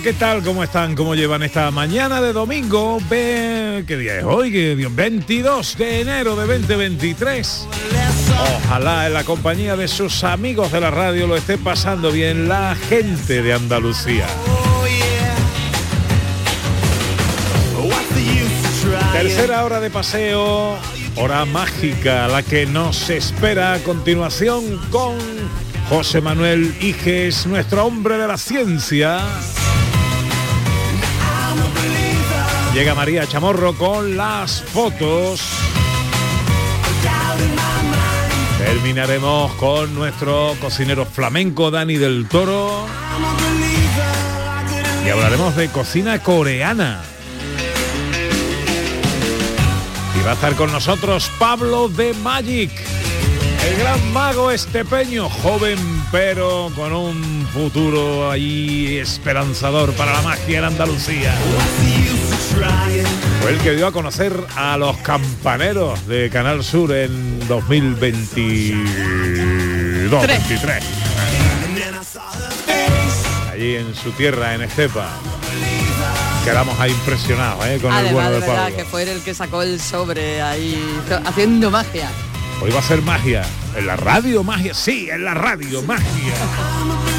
¿Qué tal? ¿Cómo están? ¿Cómo llevan esta mañana de domingo? ¿Qué día es hoy? ¿Qué día? 22 de enero de 2023. Ojalá en la compañía de sus amigos de la radio lo esté pasando bien la gente de Andalucía. Tercera hora de paseo, hora mágica, la que nos espera a continuación con José Manuel Iges, nuestro hombre de la ciencia. Llega María Chamorro con las fotos. Terminaremos con nuestro cocinero flamenco Dani del Toro. Y hablaremos de cocina coreana. Y va a estar con nosotros Pablo de Magic, el gran mago estepeño, joven pero con un futuro ahí esperanzador para la magia en Andalucía. Fue el que dio a conocer a los campaneros de Canal Sur en 2022 23. Allí en su tierra, en Estepa. Quedamos ahí impresionados ¿eh? con el bueno de de verdad, Pablo. que fue el que sacó el sobre ahí, haciendo magia. Hoy va a ser magia. En la radio magia, sí, en la radio magia.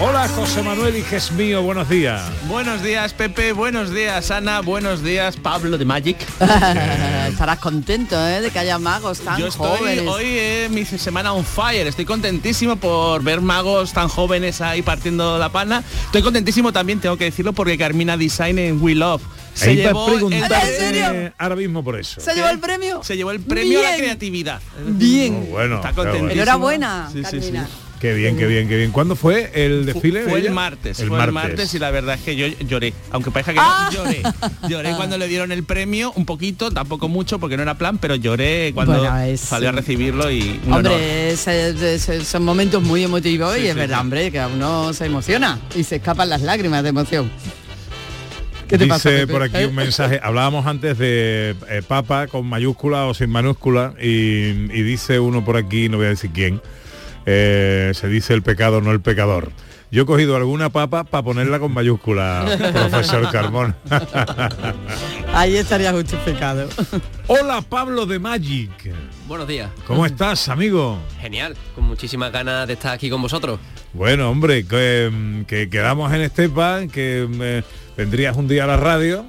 Hola José Manuel Hijes mío, buenos días. Buenos días Pepe, buenos días Ana, buenos días Pablo de Magic. Estarás contento ¿eh? de que haya magos tan Yo estoy jóvenes. hoy eh, mi semana on fire, estoy contentísimo por ver magos tan jóvenes ahí partiendo la pana. Estoy contentísimo también, tengo que decirlo, porque Carmina Design en We Love se Ahí llevó, el, preguntarte ¿En serio? ahhora mismo por eso. ¿Se llevó el premio? se llevó el premio a la Bien. creatividad. Bien. Oh, bueno, Está contentísimo. Enhorabuena, Sí, sí, sí. Qué bien, qué bien, qué bien. ¿Cuándo fue el desfile? de Fue el martes, El fue martes. el martes y la verdad es que yo lloré, aunque parezca que Ah. no, lloré. Lloré cuando le dieron el premio, un poquito, tampoco mucho porque no era plan, pero lloré cuando Bueno, es- salió a recibirlo y un. Hombre, son momentos muy emotivos Sí, y es sí, verdad, sí. hombre, que a uno se emociona y se escapan las lágrimas de emoción. ¿Qué te Dice pasa, Pepe? por aquí ¿Eh? un mensaje. Hablábamos antes de eh, papa con mayúscula o sin minúscula y, y dice uno por aquí, no voy a decir quién, eh, se dice el pecado, no el pecador. Yo he cogido alguna papa para ponerla con mayúscula, profesor Carmón. Ahí estaría justificado. Hola Pablo de Magic. Buenos días. ¿Cómo estás, amigo? Genial, con muchísimas ganas de estar aquí con vosotros. Bueno, hombre, que, mm, que quedamos en Estepa, que eh, vendrías un día a la radio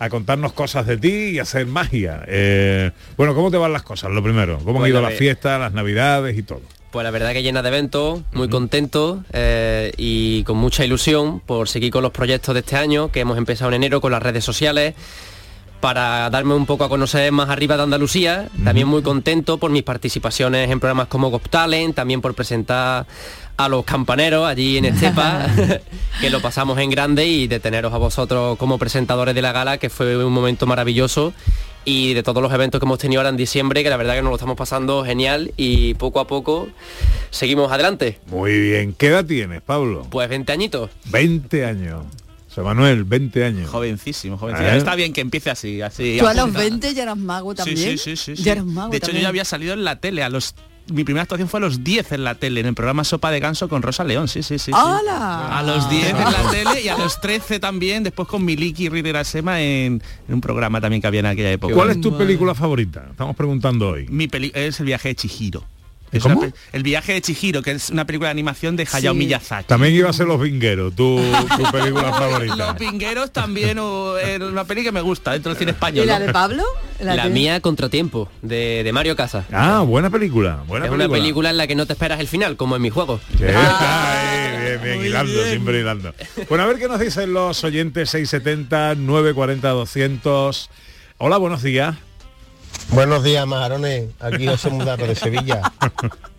a contarnos cosas de ti y hacer magia. Eh, bueno, ¿cómo te van las cosas? Lo primero, ¿cómo han Pues ido la las fiestas, las navidades y todo? Pues la verdad que llena de eventos, muy contento eh, y con mucha ilusión por seguir con los proyectos de este año que hemos empezado en enero con las redes sociales para darme un poco a conocer más arriba de Andalucía. También muy contento por mis participaciones en programas como Got Talent, también por presentar a los campaneros allí en Estepa, que lo pasamos en grande y de teneros a vosotros como presentadores de la gala, que fue un momento maravilloso y de todos los eventos que hemos tenido ahora en diciembre, que la verdad que nos lo estamos pasando genial y poco a poco seguimos adelante. Muy bien, ¿qué edad tienes, Pablo? Pues 20 añitos. 20 años. José Manuel, 20 años. Jovencísimo, jovencísimo. ¿Eh? Está bien que empiece así, así. ¿Tú a los apuntado. 20 ya eras mago también? sí, sí, sí, sí. Ya eras mago De hecho, yo también. ya había salido en la tele a los mi primera actuación fue a los 10 en la tele, en el programa Sopa de Ganso con Rosa León, sí, sí, sí. sí. ¡Hala! A los 10 en la tele y a los 13 también, después con Miliki Rivera Sema en, en un programa también que había en aquella época. ¿Cuál es tu película favorita? Estamos preguntando hoy. Mi peli es el viaje de Chihiro. Es ¿Cómo? una pe- el viaje de Chihiro, que es una película de animación de Hayao Sí. Miyazaki. También iba a ser Los Vingueros, tu, tu película Los favorita. pingueros también o, es una peli que me gusta dentro del cine español. ¿Y la de Pablo? La de- mía Contratiempo, de, de Mario Casa. Ah, buena película, buena es una película en la que no te esperas el final, como en mi juego. Sí, Ah, bien, bien, hilando, bien. siempre hilando. Bueno, a ver qué nos dicen los oyentes 670 940 200. Hola, buenos días. Buenos días, majarones. Aquí José Mudarro de Sevilla.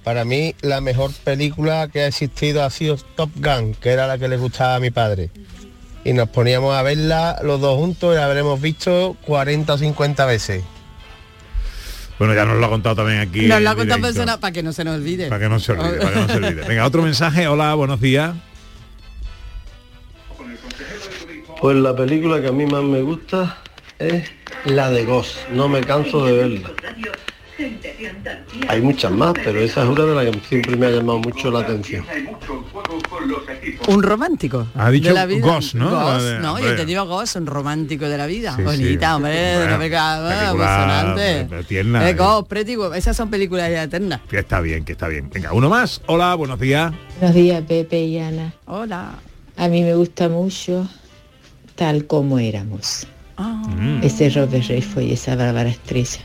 Para mí, la mejor película que ha existido ha sido Top Gun, que era la que le gustaba a mi padre. Y nos poníamos a verla los dos juntos y la habremos visto 40 o 50 veces. Bueno, ya nos lo ha contado también aquí. Nos lo ha contado persona para que no se nos olvide. Para que no se olvide, para que no se olvide. Venga, otro mensaje. Hola, buenos días. Pues la película que a mí más me gusta es la de Ghost. No me canso de verla. Hay muchas más, pero esa es una de las que siempre me ha llamado mucho la atención. Un romántico. Ha dicho de la vida. Ghost, ¿no? De- no, yo te digo Ghost, un romántico de la vida. Sí, sí. Bonita, hombre, Bueno, una película, ah, película, emocionante. tierna, Eh, eh. Ghost, Pretty esas son películas ya eternas. Que está bien, que está bien. Venga, uno más. Hola, buenos días. Buenos días, Pepe y Ana. Hola. A mí me gusta mucho tal como éramos. Ah. Ese Robert Redford y esa Bárbara Estrella.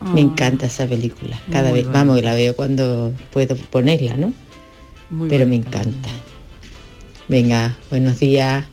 Me ah, encanta esa película. Cada Muy vez, buena. vamos, la veo cuando puedo ponerla, ¿no? muy Pero me encanta. Venga, buenos días.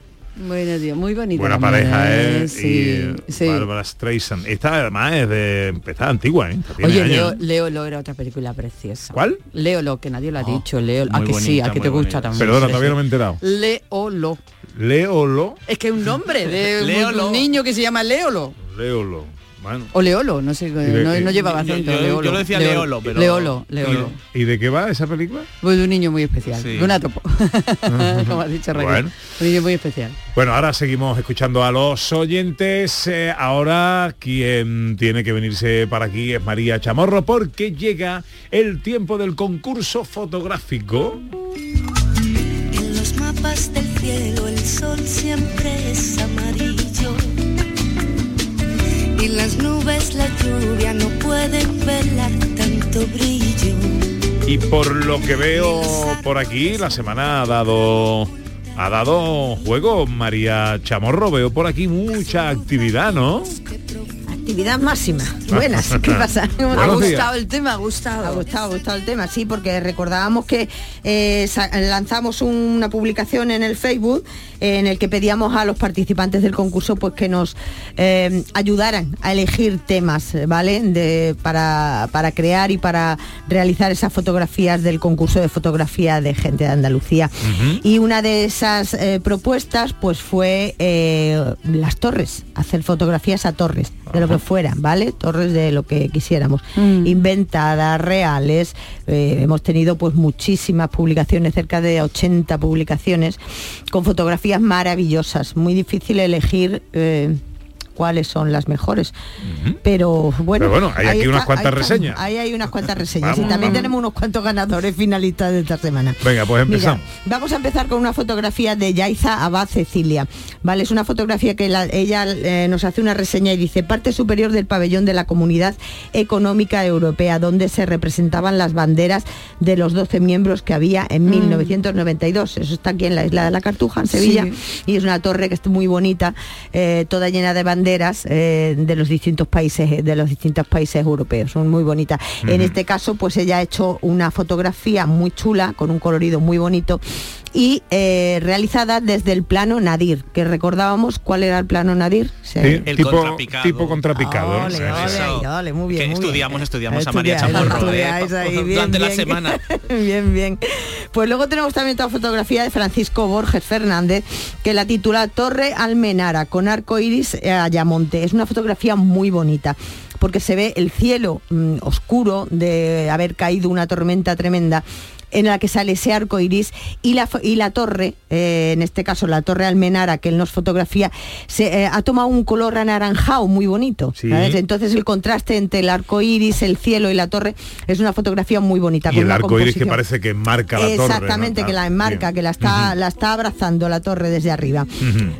Buenos días, muy bonita. Buena pareja, ¿eh? Sí, y sí. Bárbara Streisand. Esta además es de... Está antigua, ¿eh? Esta Oye. Leo, Léolo era otra película preciosa. ¿Cuál? Léolo, que nadie lo ha Oh, dicho. Léolo. ¿A muy que sí? ¿A que te gusta también? Perdona, todavía no me he enterado. Léolo. Léolo. Es que es un nombre de un- un niño que se llama Léolo. Léolo. Bueno. O Leolo, no sé, de no, llevaba Yo- acento. yo- Leolo. yo lo decía Leolo, pero- Leolo, Leolo. ¿Y de qué va esa película? Pues de un niño muy especial, Sí. de una topo. Como ha dicho Raquel. Bueno. Un niño muy especial. Bueno, ahora seguimos escuchando a los oyentes. Eh, ahora quien tiene que venirse para aquí es María Chamorro porque llega el tiempo del concurso fotográfico. En los mapas del cielo el sol siempre es amarillo. Y las nubes la lluvia no pueden velar tanto brillo. Y por lo que veo por aquí, la semana ha dado ha dado juego María Chamorro. Veo por aquí mucha actividad, ¿no? Actividad máxima. Buenas, ¿qué pasa? ¿Cómo Ha gustado el tema, ha Ha gustado. gustado, ha gustado el tema, sí, porque recordábamos que eh, lanzamos una publicación en el Facebook en el que pedíamos a los participantes del concurso pues que nos eh, ayudaran a elegir temas, ¿vale? De, para, para crear y para realizar esas fotografías del concurso de fotografía de gente de Andalucía. Y una de esas eh, propuestas pues fue eh, las torres, hacer fotografías a torres, de lo que fuera, ¿vale? Torres de lo que quisiéramos. Mm. Inventadas, reales. eh, hemos tenido pues muchísimas publicaciones, cerca de 80 publicaciones, con fotografías maravillosas. Muy difícil elegir. eh, cuáles son las mejores pero bueno Pero bueno, hay aquí unas cuantas ahí está, reseñas. ahí hay unas cuantas reseñas Vamos, y también vamos. tenemos unos cuantos ganadores finalistas de esta semana Venga, pues Mira, empezamos. vamos a empezar con una fotografía de Yaiza Abad Cecilia. Vale, es una fotografía que la- ella eh, nos hace una reseña y dice parte superior del pabellón de la Comunidad Económica Europea, donde se representaban las banderas de los 12 miembros que había en 1992. Eso está aquí en la isla de la Cartuja, en Sevilla, Sí. y es una torre que está muy bonita, eh, toda llena de banderas eh, de los distintos países, de los distintos países europeos. Son muy bonitas. En este caso, pues ella ha hecho una fotografía muy chula, con un colorido muy bonito y eh, realizada desde el plano Nadir, que recordábamos cuál era el plano Nadir. Sí, El tipo, contrapicado. tipo contrapicado. Ole, ¿eh? ole, Eso. ole, muy bien, Que muy bien. estudiamos, estudiamos a María Chamorro, ¿eh? estudiáis ahí, bien, Durante la semana. bien, bien. Pues luego tenemos también otra fotografía de Francisco Borges Fernández, que la titula Torre Almenara, con arco iris eh, Ayamonte. Es una fotografía muy bonita porque se ve el cielo mm, oscuro de haber caído una tormenta tremenda en la que sale ese arco iris y la, y la torre, eh, en este caso la torre Almenara que él nos fotografía, se, eh, ha tomado un color anaranjado muy bonito. Entonces el contraste entre el arco iris, el cielo y la torre es una fotografía muy bonita. Y con el arco iris que parece que marca la torre. ¿no? Exactamente, que la enmarca, Bien. que la está, la está abrazando la torre desde arriba.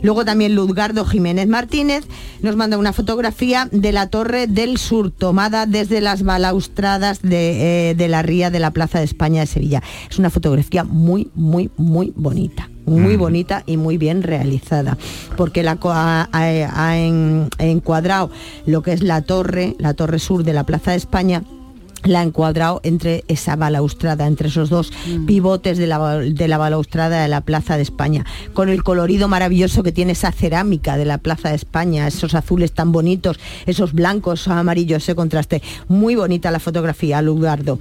Luego también Luzgardo Jiménez Martínez nos manda una fotografía de la Torre del Sur, tomada desde las balaustradas de, eh, de la ría de la Plaza de España de Sevilla. Es una fotografía muy, muy, muy bonita. Muy Mm. bonita y muy bien realizada, porque la ha, ha- ha en- encuadrado lo que es la torre, la torre sur de la Plaza de España, la ha encuadrado entre esa balaustrada, entre esos dos pivotes de la, de la balaustrada de la Plaza de España, con el colorido maravilloso que tiene esa cerámica de la Plaza de España, esos azules tan bonitos, esos blancos, esos amarillos, ese contraste. Muy bonita la fotografía, Lugardo.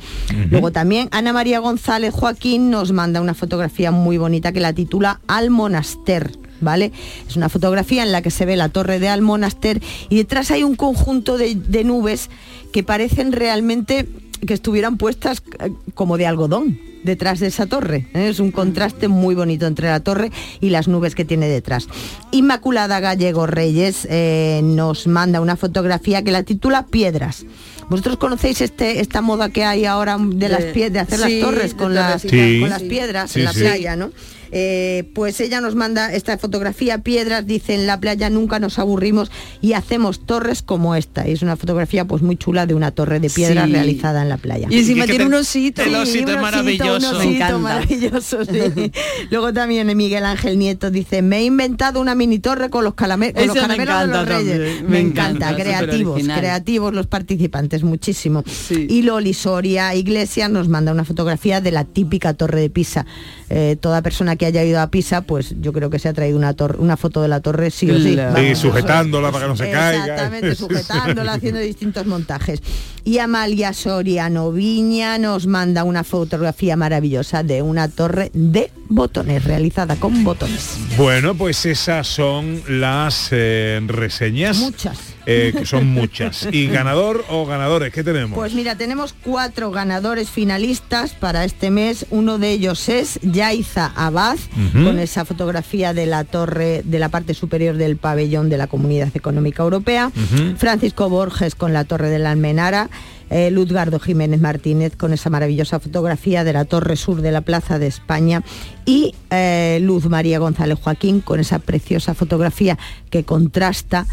Luego también Ana María González Joaquín nos manda una fotografía muy bonita que la titula Al Monaster. ¿Vale? Es una fotografía en la que se ve la torre de Almonaster y detrás hay un conjunto de, de nubes que parecen realmente que estuvieran puestas eh, como de algodón detrás de esa torre. ¿eh? Es un contraste muy bonito entre la torre y las nubes que tiene detrás. Inmaculada Gallego Reyes eh, nos manda una fotografía que la titula Piedras. ¿Vosotros conocéis este, esta moda que hay ahora de, las De- pie- de hacer sí, las torres de con, las, torres y Sí. con las piedras Sí, en la sí. playa, ¿no? Eh, pues ella nos manda esta fotografía, piedras, dice en la playa nunca nos aburrimos y hacemos torres como esta. Y es una fotografía pues muy chula de una torre de piedra Sí. realizada en la playa. Y encima tiene un osito. el osito es maravilloso. Me osito encanta. maravilloso, sí. Luego también Miguel Ángel Nieto dice, me he inventado una mini torre con los, calame- con los caramelos de los encanta reyes. también, Me, me encanta, encanta, creativos, creativos los participantes, muchísimo. Sí. Y Loli Soria Iglesias nos manda una fotografía de la típica torre de Pisa. Eh, toda persona que haya ido a Pisa, pues yo creo que se ha traído una, tor- una foto de la torre sí o sí. Vamos, sujetándola para que no se caiga. Exactamente, sujetándola, haciendo distintos montajes. Y Amalia Soriano Viña nos manda una fotografía maravillosa de una torre de botones, realizada con botones. Bueno, pues esas son las eh, reseñas. Muchas. Eh, que son muchas. ¿Y ganador o ganadores? ¿Qué tenemos? Pues mira, tenemos cuatro ganadores finalistas para este mes. Uno de ellos es Yaiza Abad, con esa fotografía de la torre de la parte superior del pabellón de la Comunidad Económica Europea. Francisco Borges con la torre de la Almenara. eh, Luzgardo Jiménez Martínez con esa maravillosa fotografía de la torre sur de la Plaza de España y eh, Luz María González Joaquín con esa preciosa fotografía que contrasta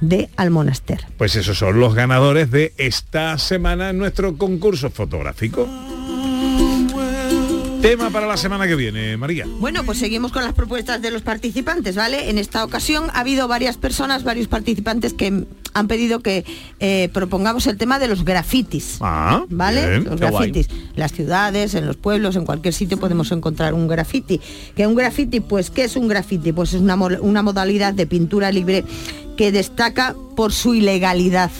de Almonaster. Pues esos son los ganadores de esta semana en nuestro concurso fotográfico. Tema para la semana que viene, María. Bueno, pues seguimos con las propuestas de los participantes, ¿vale? En esta ocasión ha habido varias personas, varios participantes que han pedido que eh, propongamos el tema de los grafitis. Ah, ¿Vale? bien. Los Qué guay. grafitis. Las ciudades, en los pueblos, en cualquier sitio podemos encontrar un grafiti. ¿Que un grafiti? Pues, ¿qué es un grafiti? Pues es una, una modalidad de pintura libre que destaca por su ilegalidad,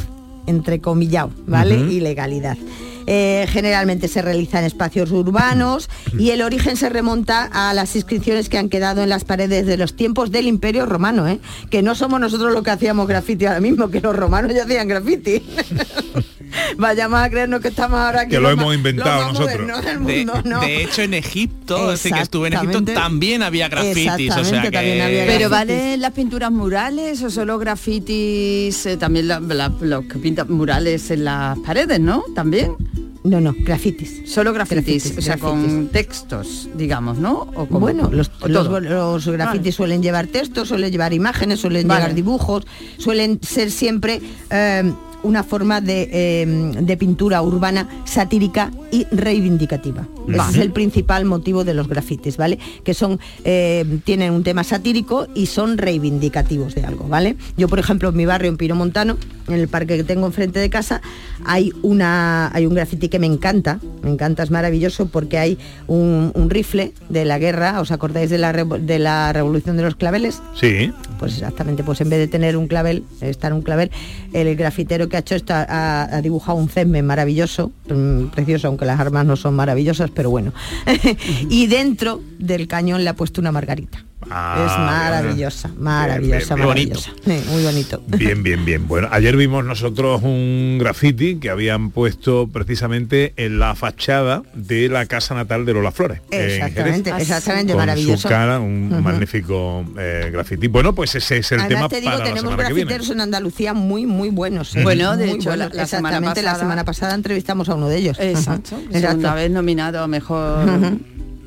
entrecomillado, ¿vale? Ujú. Ilegalidad. Eh, generalmente se realiza en espacios urbanos y el origen se remonta a las inscripciones que han quedado en las paredes de los tiempos del Imperio Romano, ¿eh? que no somos nosotros los que hacíamos grafiti ahora mismo, que los romanos ya hacían grafiti. Vayamos a creernos que estamos ahora aquí Que lo los hemos inventado nosotros. del De, mundo, ¿no? de hecho, en Egipto, desde que estuve en Egipto, también había grafitis. O sea Exactamente, que... también había Pero valen las pinturas murales o solo grafitis, eh, también la- la- los que pintan murales en las paredes, ¿no? También. No, no, grafitis. Solo grafitis, Grafitis, o sea, con textos, digamos, ¿no? O como- Bueno, los, o los, grafitis Vale. suelen llevar textos, suelen llevar imágenes, suelen Vale. llevar dibujos, suelen ser siempre eh, una forma de, eh, de pintura urbana satírica y reivindicativa. Ese es el principal motivo de los grafitis, ¿vale? Que son, eh, tienen un tema satírico y son reivindicativos de algo, ¿vale? Yo, por ejemplo, en mi barrio, en Pinomontano, en el parque que tengo enfrente de casa, hay una hay un grafiti que me encanta, me encanta, es maravilloso porque hay un, un rifle de la guerra, ¿os acordáis de la, de la revolución de los claveles? Sí. Pues exactamente, pues en vez de tener un clavel, estar un clavel, el grafitero que ha hecho ha- ha dibujado un cesme maravilloso, mm, precioso, aunque las armas no son maravillosas, pero bueno. y dentro del cañón le ha puesto una margarita. Ah, es maravillosa, maravillosa, bien, bien. maravillosa. Sí, muy bonito. Bien, bien, bien. Bueno, ayer vimos nosotros un graffiti que habían puesto precisamente en la fachada de la casa natal de Lola Flores. en Jerez, Exactamente, exactamente, con maravilloso. su cara, un magnífico eh, graffiti. Bueno, pues ese es el Además tema te digo, para la tenemos que viene. grafiteros en Andalucía muy, muy buenos. ¿eh? Bueno, de Muy hecho, la- buenos. la semana Exactamente, la pasada- semana pasada entrevistamos a uno de ellos. Exacto. Ujú. Segunda vez nominado a mejor.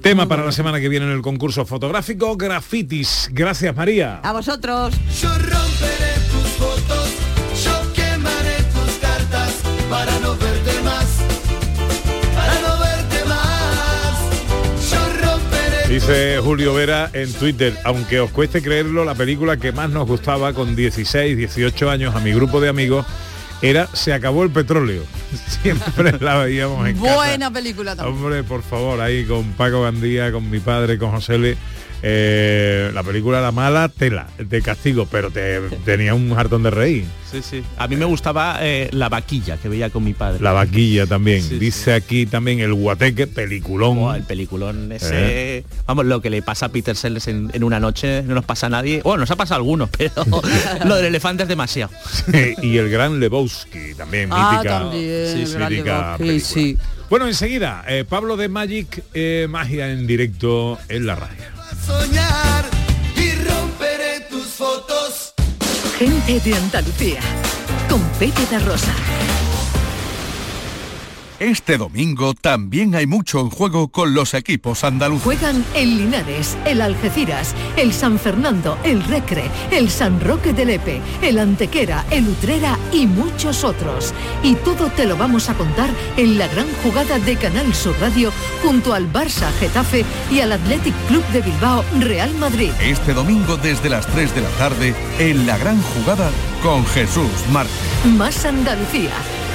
Tema para la semana que viene en el concurso fotográfico, grafitis. Gracias, María. A vosotros. Yo romperé tus fotos, yo quemaré tus cartas para no verte más, para no verte más. Yo romperé Dice Julio Vera en Twitter, aunque os cueste creerlo, la película que más nos gustaba con 16, 18 años a mi grupo de amigos era Se acabó el petróleo. Siempre la veíamos en casa. Buena película también. Hombre, por favor, ahí con Paco Gandía, con mi padre, con José Le. Eh, la película era mala tela de castigo, pero te, tenía un hartón de reír. Sí, sí. A mí me gustaba eh, la vaquilla que veía con mi padre. La vaquilla también. Sí, Dice aquí también el guateque, peliculón. Buah, el peliculón ese. Vamos, lo que le pasa a Peter Sellers en, en una noche no nos pasa a nadie. Bueno, nos ha pasado a algunos, pero lo del elefante es demasiado. y el gran Lebowski también Ah, mítica, también, mítica Lebowski. Bueno, enseguida, eh, Pablo de Magic, eh, magia en directo en la radio. Soñar y romperé tus fotos. Gente de Andalucía. Con Pepe da Rosa. Este domingo también hay mucho en juego con los equipos andaluces. Juegan el Linares, el Algeciras, el San Fernando, el Recre, el San Roque de Lepe, el Antequera, el Utrera y muchos otros. Y todo te lo vamos a contar en la gran jugada de Canal Sur Radio junto al Barça Getafe y al Athletic Club de Bilbao Real Madrid. Este domingo desde las 3 de la tarde en la gran jugada con Jesús Márquez. Más Andalucía,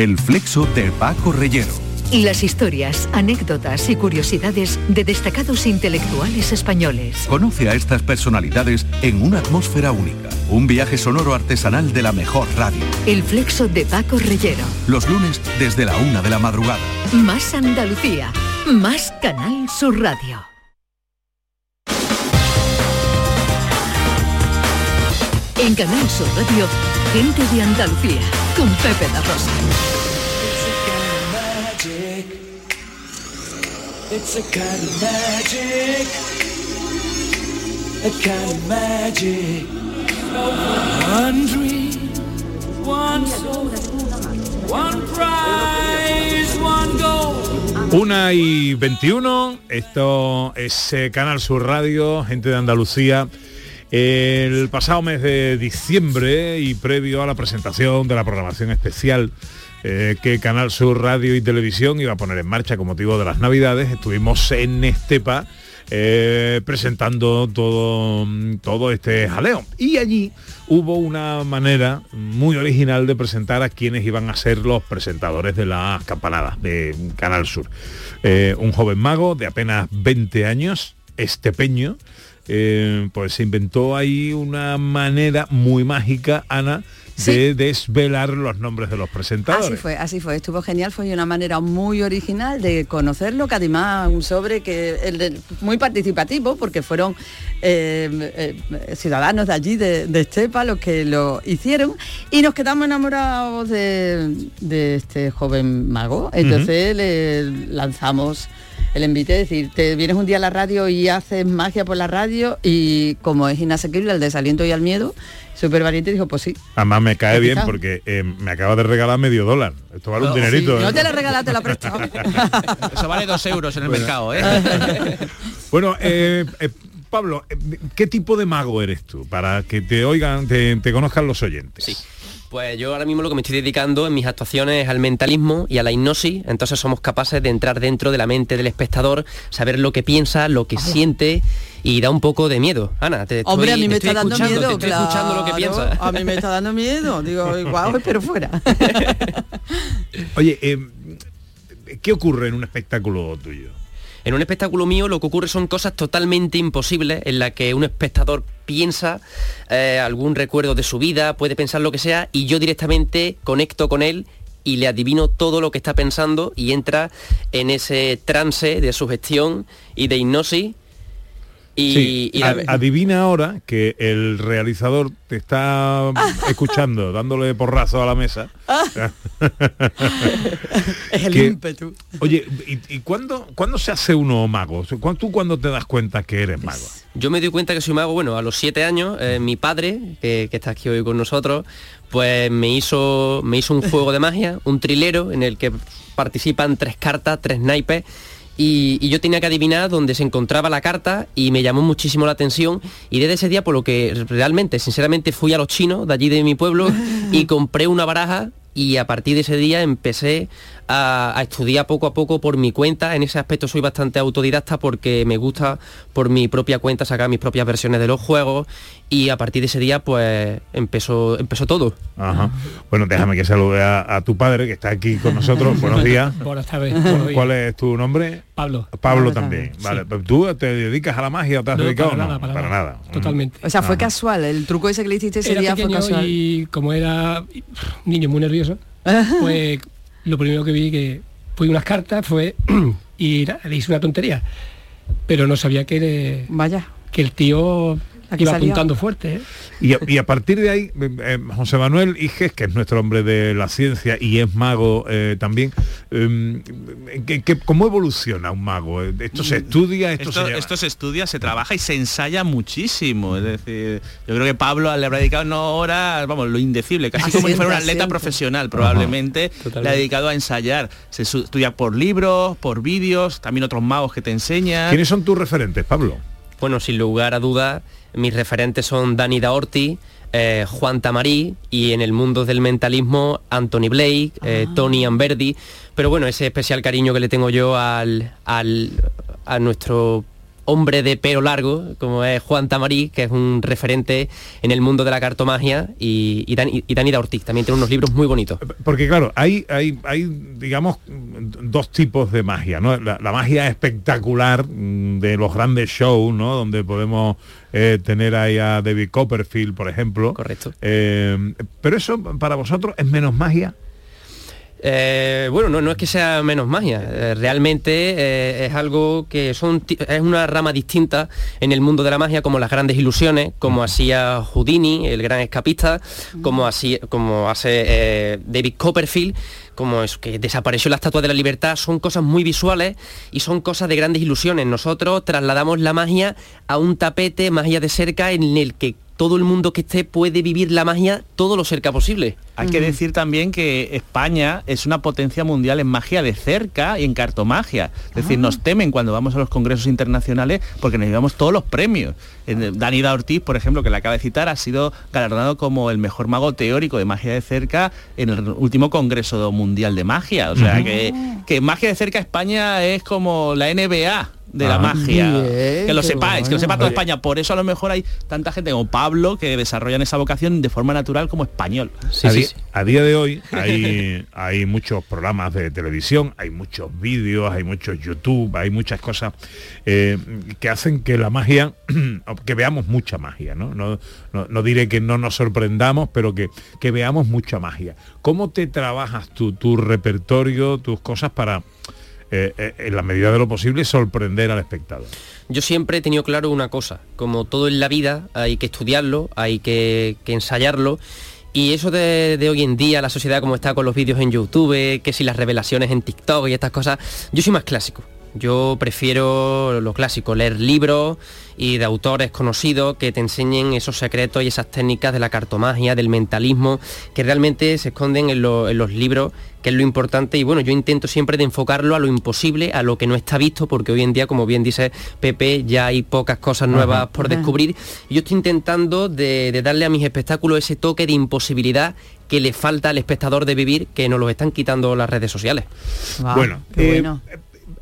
El flexo de Paco Reyero. Las historias, anécdotas y curiosidades de destacados intelectuales españoles. Conoce a estas personalidades en una atmósfera única. Un viaje sonoro artesanal de la mejor radio. El flexo de Paco Reyero. Los lunes desde la una de la madrugada. Más Andalucía. Más Canal Sur Radio. En Canal Sur Radio, gente de Andalucía. Con Pepe da Rosa. It's a kind magic. Una y 21, esto es eh, Canal Sur Radio, gente de Andalucía. El pasado mes de diciembre y previo a la presentación de la programación especial eh, que Canal Sur Radio y Televisión iba a poner en marcha con motivo de las Navidades, estuvimos en Estepa eh, presentando todo, todo este jaleo. Y allí hubo una manera muy original de presentar a quienes iban a ser los presentadores de las campanadas de Canal Sur. Eh, un joven mago de apenas 20 años, estepeño, pues se inventó ahí una manera muy mágica, Ana, de desvelar los nombres de los presentadores. Así fue, así fue, estuvo genial, fue una manera muy original de conocerlo, que además un sobre que el muy participativo, porque fueron eh, eh, ciudadanos de allí, de, de Estepa, los que lo hicieron, y nos quedamos enamorados de, de este joven mago. Entonces le lanzamos el envite, es decir, te vienes un día a la radio y haces magia por la radio, y como es inasequible el desaliento y al miedo, súper valiente dijo, pues sí, Además me cae bien porque eh, me acaba de regalar medio dólar. Esto vale un No, dinerito. sí, ¿eh? No te la regalaste, te la prestado. Eso vale dos euros en el Bueno. mercado, ¿eh? Bueno, eh, eh, Pablo, ¿qué tipo de mago eres tú? Para que te oigan, te, te conozcan los oyentes. Sí. Pues yo ahora mismo lo que me estoy dedicando en mis actuaciones es al mentalismo y a la hipnosis, entonces somos capaces de entrar dentro de la mente del espectador, saber lo que piensa, lo que siente y da un poco de miedo. Ana, te estoy, Hombre, a mí me está dando escuchando, miedo, te estoy escuchando lo que claro. piensa. A mí me está dando miedo. Digo, igual, pero fuera. Oye, eh, ¿qué ocurre en un espectáculo tuyo? En un espectáculo mío lo que ocurre son cosas totalmente imposibles en la que un espectador piensa eh, algún recuerdo de su vida, puede pensar lo que sea y yo directamente conecto con él y le adivino todo lo que está pensando y entra en ese trance de sugestión y de hipnosis. Y, Sí, y la- ad- adivina ahora que el realizador te está escuchando, dándole porrazo a la mesa. es el Que- ímpetu. Oye, ¿y, y cuándo, cuándo se hace uno mago? ¿Cuándo- ¿Tú cuándo te das cuenta que eres mago? Yo me doy cuenta que soy mago, bueno, a los siete años, eh, mi padre, que, que está aquí hoy con nosotros, pues me hizo, me hizo un juego de magia, un trilero, en el que participan tres cartas, tres naipes, y, y yo tenía que adivinar dónde se encontraba la carta y me llamó muchísimo la atención. Y desde ese día por lo que realmente sinceramente fui a los chinos de allí de mi pueblo y compré una baraja y a partir de ese día empecé a, a estudiar poco a poco por mi cuenta. En ese aspecto soy bastante autodidacta porque me gusta por mi propia cuenta sacar mis propias versiones de los juegos y a partir de ese día pues empezó, empezó todo. Ajá. Bueno, déjame que salude a, a tu padre que está aquí con nosotros. Buenos días. Buenas tardes. ¿Cuál es tu nombre? Pablo. Pablo también. Vale. sí. pero ¿Tú te dedicas a la magia o te has No, dedicado para no? nada, para nada. Mm. Totalmente. O sea, fue Ajá. casual. El truco ese que le hiciste ese Era día fue casual. y como era un niño muy nervioso, pues lo primero que vi que fui unas cartas fue y le hice una tontería. Pero no sabía que, le- Vaya. que el tío La que iba apuntando fuerte. ¿eh? Y a, y a partir de ahí, eh, eh, José Manuel Iges, que es nuestro hombre de la ciencia y es mago eh, también, eh, ¿qué- qué- cómo evoluciona un mago? ¿Esto se estudia? ¿Esto, Mm. Esto, se lleva? esto se estudia, se trabaja y se ensaya muchísimo. Es decir, yo creo que Pablo le habrá dedicado no horas, vamos, lo indecible, casi como si fuera un atleta profesional, probablemente le ha dedicado a ensayar. Se estudia por libros, por vídeos, también otros magos que te enseñan. ¿Quiénes son tus referentes, Pablo? Bueno, sin lugar a dudas, mis referentes son Dani Daorti, eh, Juan Tamarí y en el mundo del mentalismo Anthony Blake, eh, Tony Amberdi. Pero bueno, ese especial cariño que le tengo yo al, al- a nuestro hombre de pelo largo, como es Juan Tamarí, que es un referente en el mundo de la cartomagia, y, y, Dani, y Dani Daorti, también tiene unos libros muy bonitos. Porque claro, hay, hay, hay, digamos, dos tipos de magia, ¿no? La, la magia espectacular mm, de los grandes shows, ¿no? Donde podemos eh, tener ahí a David Copperfield, por ejemplo. Correcto. Eh, pero eso para vosotros es menos magia. Eh, bueno, no, no es que sea menos magia, eh, realmente eh, es algo que son es una rama distinta en el mundo de la magia, como las grandes ilusiones, como hacía Houdini, el gran escapista, como así, como hace David Copperfield, como es que desapareció la estatua de la libertad, son cosas muy visuales y son cosas de grandes ilusiones. Nosotros trasladamos la magia a un tapete, magia de cerca, en el que todo el mundo que esté puede vivir la magia todo lo cerca posible. Hay que decir también que España es una potencia mundial en magia de cerca y en cartomagia. Es decir, nos temen cuando vamos a los congresos internacionales porque nos llevamos todos los premios. En- Dani Da Ortiz, por ejemplo, que le acaba de citar, ha sido galardonado como el mejor mago teórico de magia de cerca en el último Congreso Mundial de Magia. O sea, que, que magia de cerca España es como la NBA de la Ah. magia. Bien, que lo sepáis, que lo sepa toda Oye. España. Por eso a lo mejor hay tanta gente como Pablo que desarrollan esa vocación de forma natural como español. a, di- a día de hoy hay, hay muchos programas de televisión, hay muchos vídeos, hay muchos YouTube, hay muchas cosas eh, que hacen que la magia, que veamos mucha magia, ¿no? No, no- no diré que no nos sorprendamos, pero que, que veamos mucha magia. ¿Cómo te trabajas tú, tu repertorio, tus cosas para, eh, eh, en la medida de lo posible, sorprender al espectador? Yo siempre he tenido claro una cosa, como todo en la vida hay que estudiarlo, hay que, ensayarlo. Y eso de hoy en día, la sociedad como está con los vídeos en YouTube, que si las revelaciones en TikTok y estas cosas, yo soy más clásico. Yo prefiero lo clásico, leer libros y de autores conocidos que te enseñen esos secretos y esas técnicas de la cartomagia, del mentalismo, que realmente se esconden en, lo- en los libros, que es lo importante. Y bueno, yo intento siempre de enfocarlo a lo imposible, a lo que no está visto, porque hoy en día, como bien dice Pepe, ya hay pocas cosas nuevas Ajá. por Ajá. descubrir. Y yo estoy intentando de, de darle a mis espectáculos ese toque de imposibilidad que le falta al espectador de vivir, que nos lo están quitando las redes sociales. bueno, eh,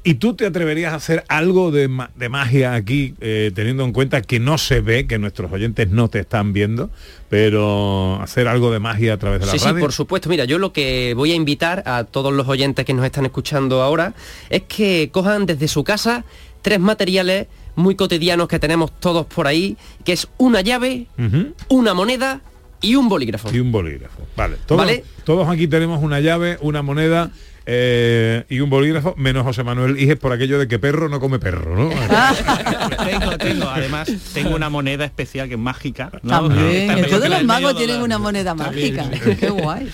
¿y tú te atreverías a hacer algo de, ma- de magia aquí, eh, teniendo en cuenta que no se ve, que nuestros oyentes no te están viendo, pero hacer algo de magia a través de la Sí, sí, radio? por supuesto. Mira, yo lo que voy a invitar a todos los oyentes que nos están escuchando ahora es que cojan desde su casa tres materiales muy cotidianos que tenemos todos por ahí, que es una llave, una moneda y un bolígrafo. Y un bolígrafo. Vale. Todos, Vale. todos aquí tenemos una llave, una moneda eh, y un bolígrafo, menos José Manuel Iges por aquello de que perro no come perro, ¿no? tengo, tengo, además, tengo una moneda especial que es mágica. ¿no? También, todos los magos tienen una moneda mágica. Qué guay.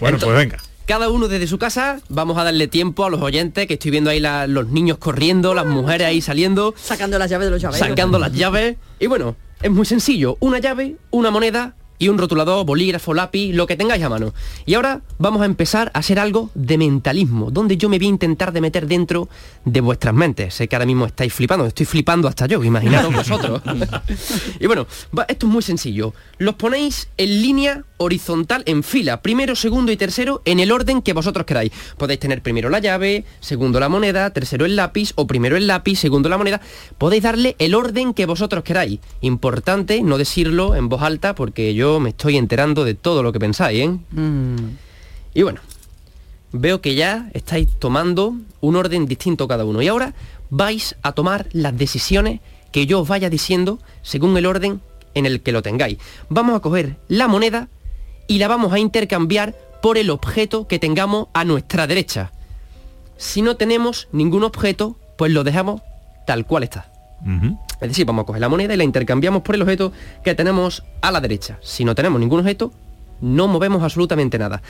Bueno, pues venga. Cada uno desde su casa, vamos a darle tiempo a los oyentes, que estoy viendo ahí la- los niños corriendo, las mujeres ahí saliendo, Sacando las llaves de los llaveros. sacando las llaves. Y bueno, es muy sencillo, una llave, una moneda y un rotulador, bolígrafo, lápiz, lo que tengáis a mano. Y ahora vamos a empezar a hacer algo de mentalismo, donde yo me voy a intentar de meter dentro de vuestras mentes. Sé que ahora mismo estáis flipando, estoy flipando hasta yo, imaginaros vosotros. y bueno, va- esto es muy sencillo. Los ponéis en línea horizontal, en fila, primero, segundo y tercero, en el orden que vosotros queráis. Podéis tener primero la llave, segundo la moneda, tercero el lápiz, o primero el lápiz, segundo la moneda. Podéis darle el orden que vosotros queráis. Importante no decirlo en voz alta porque yo me estoy enterando de todo lo que pensáis, ¿eh? Y bueno, veo que ya estáis tomando un orden distinto cada uno. Y ahora vais a tomar las decisiones que yo os vaya diciendo según el orden en el que lo tengáis. Vamos a coger la moneda y la vamos a intercambiar por el objeto que tengamos a nuestra derecha. Si no tenemos ningún objeto, pues lo dejamos tal cual está. Es decir, vamos a coger la moneda y la intercambiamos por el objeto que tenemos a la derecha. Si no tenemos ningún objeto, no movemos absolutamente nada.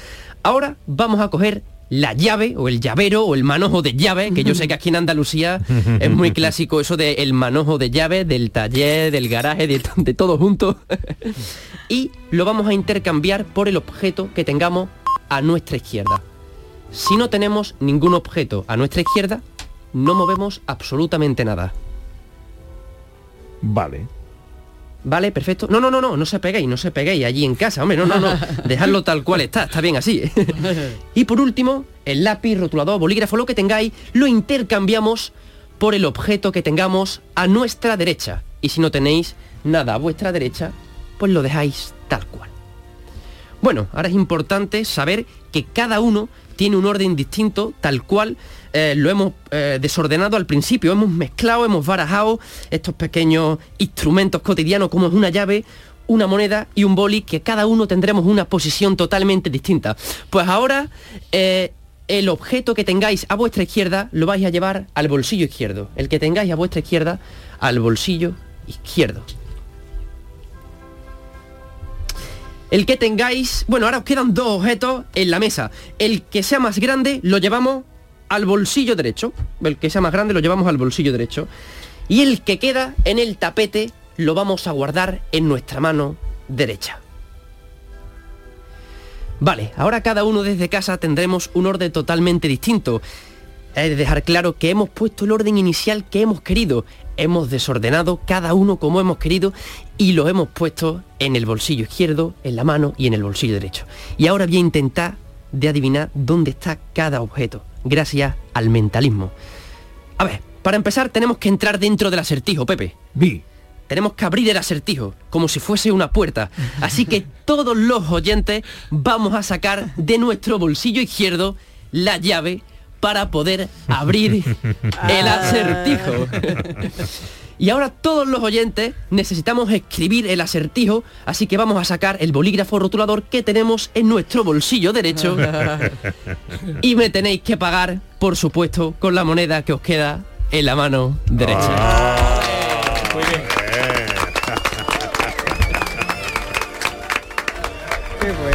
Ahora vamos a coger la llave o el llavero o el manojo de llave, que yo sé que aquí en Andalucía es muy clásico eso de el manojo de llave, del taller, del garaje, de, de todo junto. y lo vamos a intercambiar por el objeto que tengamos a nuestra izquierda. Si no tenemos ningún objeto a nuestra izquierda, no movemos absolutamente nada. Vale. Vale, perfecto. No, no, no, no, no se peguéis, no se peguéis allí en casa, hombre, no, no, no. Dejadlo tal cual está, está bien así. y por último, el lápiz, rotulador, bolígrafo, lo que tengáis, lo intercambiamos por el objeto que tengamos a nuestra derecha. Y si no tenéis nada a vuestra derecha, pues lo dejáis tal cual. Bueno, ahora es importante saber que cada uno tiene un orden distinto, tal cual eh, lo hemos eh, desordenado al principio, hemos mezclado, hemos barajado estos pequeños instrumentos cotidianos como es una llave, una moneda y un boli, que cada uno tendremos una posición totalmente distinta. Pues ahora eh, el objeto que tengáis a vuestra izquierda lo vais a llevar al bolsillo izquierdo. El que tengáis a vuestra izquierda al bolsillo izquierdo. El que tengáis, bueno, ahora os quedan dos objetos en la mesa. El que sea más grande lo llevamos al bolsillo derecho. El que sea más grande lo llevamos al bolsillo derecho. Y el que queda en el tapete lo vamos a guardar en nuestra mano derecha. Vale, ahora cada uno desde casa tendremos un orden totalmente distinto. De dejar claro que hemos puesto el orden inicial que hemos querido. Hemos desordenado cada uno como hemos querido y lo hemos puesto en el bolsillo izquierdo, en la mano y en el bolsillo derecho. Y ahora voy a intentar de adivinar dónde está cada objeto, gracias al mentalismo. A ver, para empezar tenemos que entrar dentro del acertijo, Pepe. Vi. Tenemos que abrir el acertijo, como si fuese una puerta. Así que todos los oyentes vamos a sacar de nuestro bolsillo izquierdo la llave para poder abrir el acertijo. Y ahora todos los oyentes necesitamos escribir el acertijo, así que vamos a sacar el bolígrafo rotulador que tenemos en nuestro bolsillo derecho y me tenéis que pagar, por supuesto, con la moneda que os queda en la mano derecha.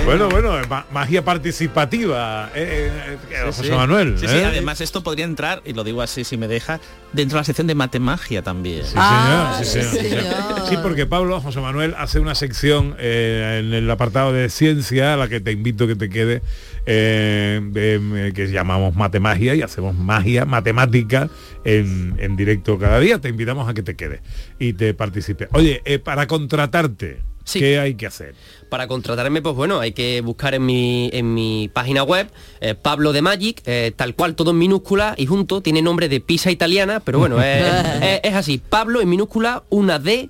Bueno, bueno, magia participativa, eh, eh, eh, Sí, José sí. Manuel. Sí, sí, ¿eh? además esto podría entrar, y lo digo así si me deja, dentro de la sección de matemagia también. Sí, señor, sí, señor, sí, señor. Sí, porque Pablo, José Manuel, hace una sección eh, en el apartado de ciencia, a la que te invito que te quede, eh, eh, que llamamos matemagia y hacemos magia, matemática en, en directo cada día. Te invitamos a que te quedes y te participes. Oye, eh, para contratarte, ¿qué hay que hacer? Para contratarme, pues bueno, hay que buscar en mi, en mi página web eh, Pablo de Magic, eh, tal cual todo en minúscula y junto tiene nombre de pizza italiana, pero bueno, es, es- es así, Pablo en minúscula, una D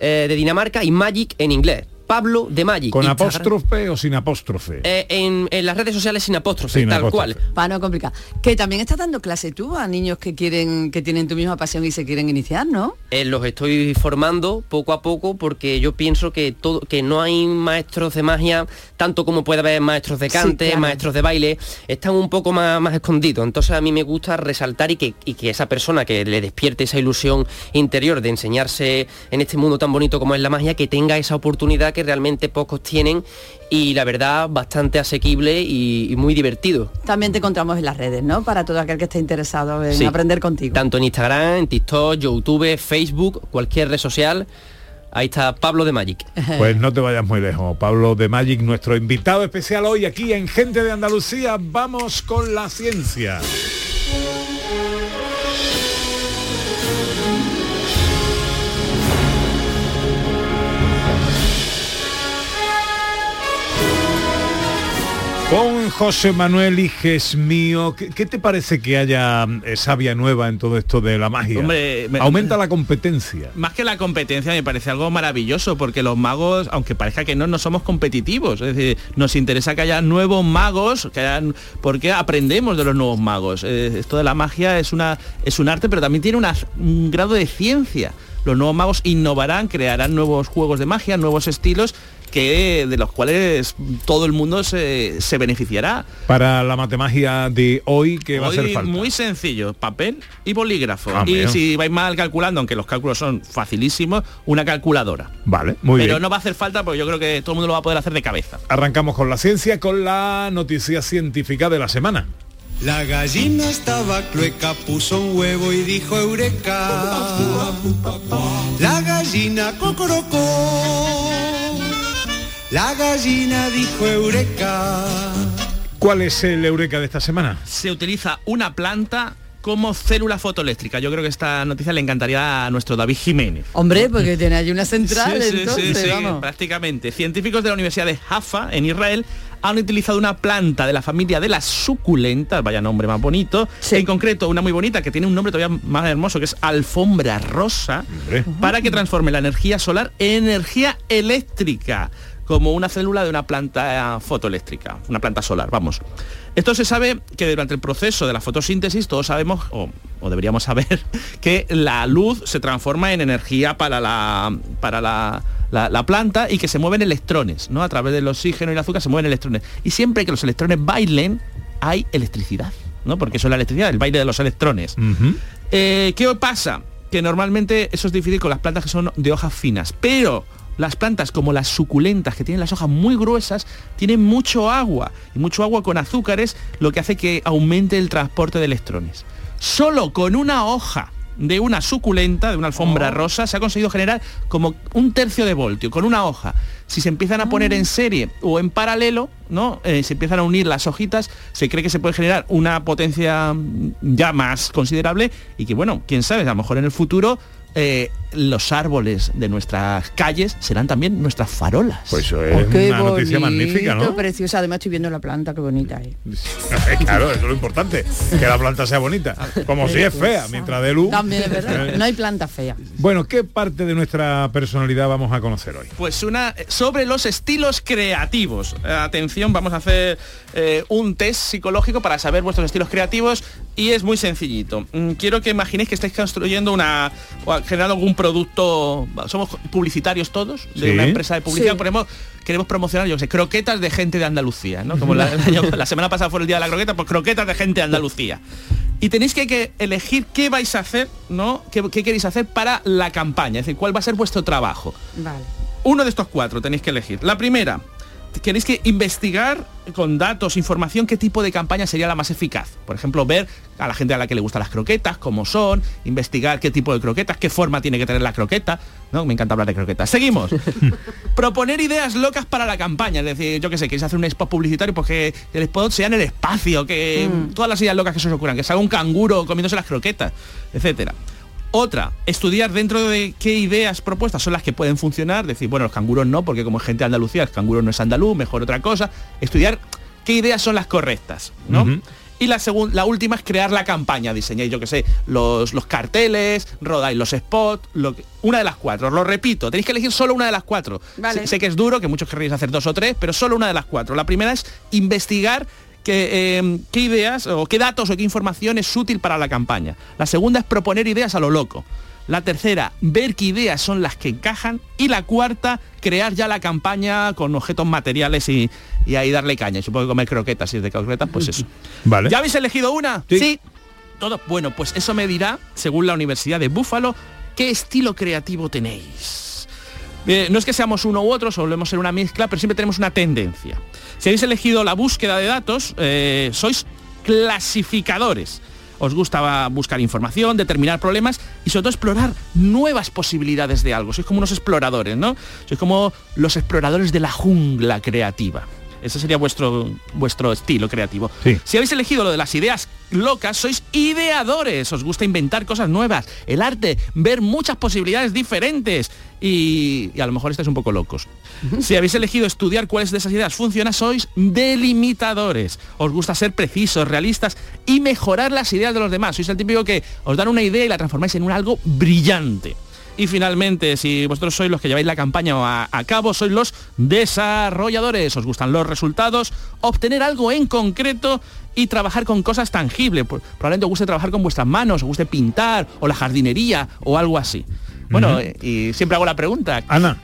eh, de Dinamarca y Magic en inglés. Pablo de Magic. ¿Con Instagram. apóstrofe o sin apóstrofe? Eh, en, en las redes sociales sin apóstrofe, Sin tal apóstrofe. cual. Para no complicar. Que también estás dando clase tú a niños que quieren, que tienen tu misma pasión y se quieren iniciar, ¿no? Eh, los estoy formando poco a poco porque yo pienso que todo que no hay maestros de magia tanto como puede haber maestros de Sí, cante, claro. maestros de baile, están un poco más, más escondidos. Entonces a mí me gusta resaltar y que, y que esa persona que le despierte esa ilusión interior de enseñarse en este mundo tan bonito como es la magia, que tenga esa oportunidad que realmente pocos tienen y la verdad bastante asequible y, y muy divertido. También te encontramos en las redes, ¿no? Para todo aquel que esté interesado en Sí. aprender contigo. Tanto en Instagram, en TikTok, YouTube, Facebook, cualquier red social. Ahí está Pablo de Magic. Pues no te vayas muy lejos. Pablo de Magic, nuestro invitado especial hoy aquí en Gente de Andalucía. Vamos con la ciencia. Con José Manuel Iges mío, ¿qué, qué te parece que haya eh, savia nueva en todo esto de la magia? Hombre, me- Aumenta la competencia. Más que la competencia me parece algo maravilloso porque los magos, aunque parezca que no, no somos competitivos. Es decir, nos interesa que haya nuevos magos, que porque aprendemos de los nuevos magos. Eh, esto de la magia es, una, es un arte, pero también tiene una- un grado de ciencia. Los nuevos magos innovarán, crearán nuevos juegos de magia, nuevos estilos que de los cuales todo el mundo se, se beneficiará. Para la matemagia de hoy, ¿qué va a hacer Hoy falta? muy sencillo, papel y bolígrafo. Ah, y si vais mal calculando, aunque los cálculos son facilísimos, una calculadora. Vale, muy Pero bien. no va a hacer falta porque yo creo que todo el mundo lo va a poder hacer de cabeza. Arrancamos con la ciencia, con la noticia científica de la semana. La gallina estaba clueca, puso un huevo y dijo eureka. La gallina cocorocó. La gallina dijo eureka. ¿Cuál es el eureka de esta semana? Se utiliza una planta como célula fotoeléctrica. Yo creo que esta noticia le encantaría a nuestro David Jiménez. Hombre, porque tiene allí una central, Sí, sí, entonces, sí, sí, vamos. prácticamente. Científicos de la Universidad de Jaffa, en Israel, han utilizado una planta de la familia de las suculentas, vaya nombre más bonito, en concreto una muy bonita que tiene un nombre todavía más hermoso, que es alfombra rosa, para que transforme la energía solar en energía eléctrica, como una célula de una planta eh, fotoeléctrica, una planta solar, vamos. Esto se sabe que durante el proceso de la fotosíntesis todos sabemos, o, o deberíamos saber, que la luz se transforma en energía para la, para la, la- la planta y que se mueven electrones, ¿no? A través del oxígeno y el azúcar se mueven electrones. Y siempre que los electrones bailen, hay electricidad, ¿no? Porque eso es la electricidad, el baile de los electrones. Eh, ¿Qué pasa? Que normalmente eso es difícil con las plantas que son de hojas finas, pero las plantas como las suculentas, que tienen las hojas muy gruesas, tienen mucho agua, y mucho agua con azúcares, lo que hace que aumente el transporte de electrones. Solo con una hoja de una suculenta, de una alfombra rosa, se ha conseguido generar como un tercio de voltio, con una hoja. Si se empiezan a poner en serie o en paralelo, ¿no? Eh, se empiezan a unir las hojitas, se cree que se puede generar una potencia mm, ya más considerable y que, bueno, quién sabe, a lo mejor en el futuro eh, los árboles de nuestras calles serán también nuestras farolas. Pues eso Oh, es una noticia magnífica, ¿no? preciosa. Además estoy viendo la planta, qué bonita es. claro, eso es lo importante, que la planta sea bonita. Como si es fea, mientras de luz. También es verdad. No hay planta fea. Bueno, ¿qué parte de nuestra personalidad vamos a conocer hoy? Pues una sobre los estilos creativos. Eh, atención, vamos a hacer eh, un test psicológico para saber vuestros estilos creativos y es muy sencillito. Mm, Quiero que imaginéis que estáis construyendo una o generando algún producto. Somos publicitarios todos de Sí. una empresa de publicidad. Sí. Ponemos, queremos promocionar, yo qué sé, croquetas de gente de Andalucía, ¿no? Como la, la semana pasada fue el día de la croqueta, pues croquetas de gente de Andalucía. Y tenéis que, que elegir qué vais a hacer, ¿no? ¿Qué, qué queréis hacer para la campaña? Es decir, cuál va a ser vuestro trabajo. Vale. Uno de estos cuatro tenéis que elegir. La primera, tenéis que investigar con datos, información, qué tipo de campaña sería la más eficaz. Por ejemplo, ver a la gente a la que le gustan las croquetas, cómo son, investigar qué tipo de croquetas, qué forma tiene que tener la croqueta. ¿no? Me encanta hablar de croquetas. Seguimos. Proponer ideas locas para la campaña. Es decir, yo qué sé, queréis hacer un spot publicitario porque el spot sea en el espacio, que todas las ideas locas que se os ocurran, que salga un canguro comiéndose las croquetas, etcétera. Otra, estudiar dentro de qué ideas propuestas son las que pueden funcionar, decir, bueno, los canguros no, porque como gente de Andalucía, el canguro no es andaluz, mejor otra cosa. Estudiar qué ideas son las correctas, ¿no? Y la, segun- la última es crear la campaña, diseñáis, yo que sé, los, los carteles, rodáis los spots, lo que- una de las cuatro, lo repito, tenéis que elegir solo una de las cuatro. Vale. Sé, sé que es duro, que muchos querréis hacer dos o tres, pero solo una de las cuatro. La primera es investigar eh, qué ideas o qué datos o qué información es útil para la campaña. La segunda es proponer ideas a lo loco. La tercera, ver qué ideas son las que encajan. Y la cuarta, crear ya la campaña con objetos materiales y, y ahí darle caña. Supongo que comer croquetas, si es de croquetas, pues eso. Vale. ¿Ya habéis elegido una? Sí. Todo. Bueno, pues eso me dirá, según la Universidad de Búfalo, qué estilo creativo tenéis. Eh, no es que seamos uno u otro, solemos ser una mezcla, pero siempre tenemos una tendencia. Si habéis elegido la búsqueda de datos, eh, sois clasificadores. Os gusta buscar información, determinar problemas y sobre todo explorar nuevas posibilidades de algo. Sois como unos exploradores, ¿no? Sois como los exploradores de la jungla creativa. Ese sería vuestro, vuestro estilo creativo. Si habéis elegido lo de las ideas locas, sois ideadores. Os gusta inventar cosas nuevas. El arte, ver muchas posibilidades diferentes. Y, y a lo mejor estáis un poco locos. Si habéis elegido estudiar cuáles de esas ideas funcionan, sois delimitadores. Os gusta ser precisos, realistas y mejorar las ideas de los demás. Sois el típico que os dan una idea y la transformáis en un algo brillante. Y finalmente, si vosotros sois los que lleváis la campaña a, a cabo, sois los desarrolladores. Os gustan los resultados, obtener algo en concreto y trabajar con cosas tangibles. Pues, Probablemente os guste trabajar con vuestras manos, os guste pintar o la jardinería o algo así. Bueno, eh, y siempre hago la pregunta. Ana.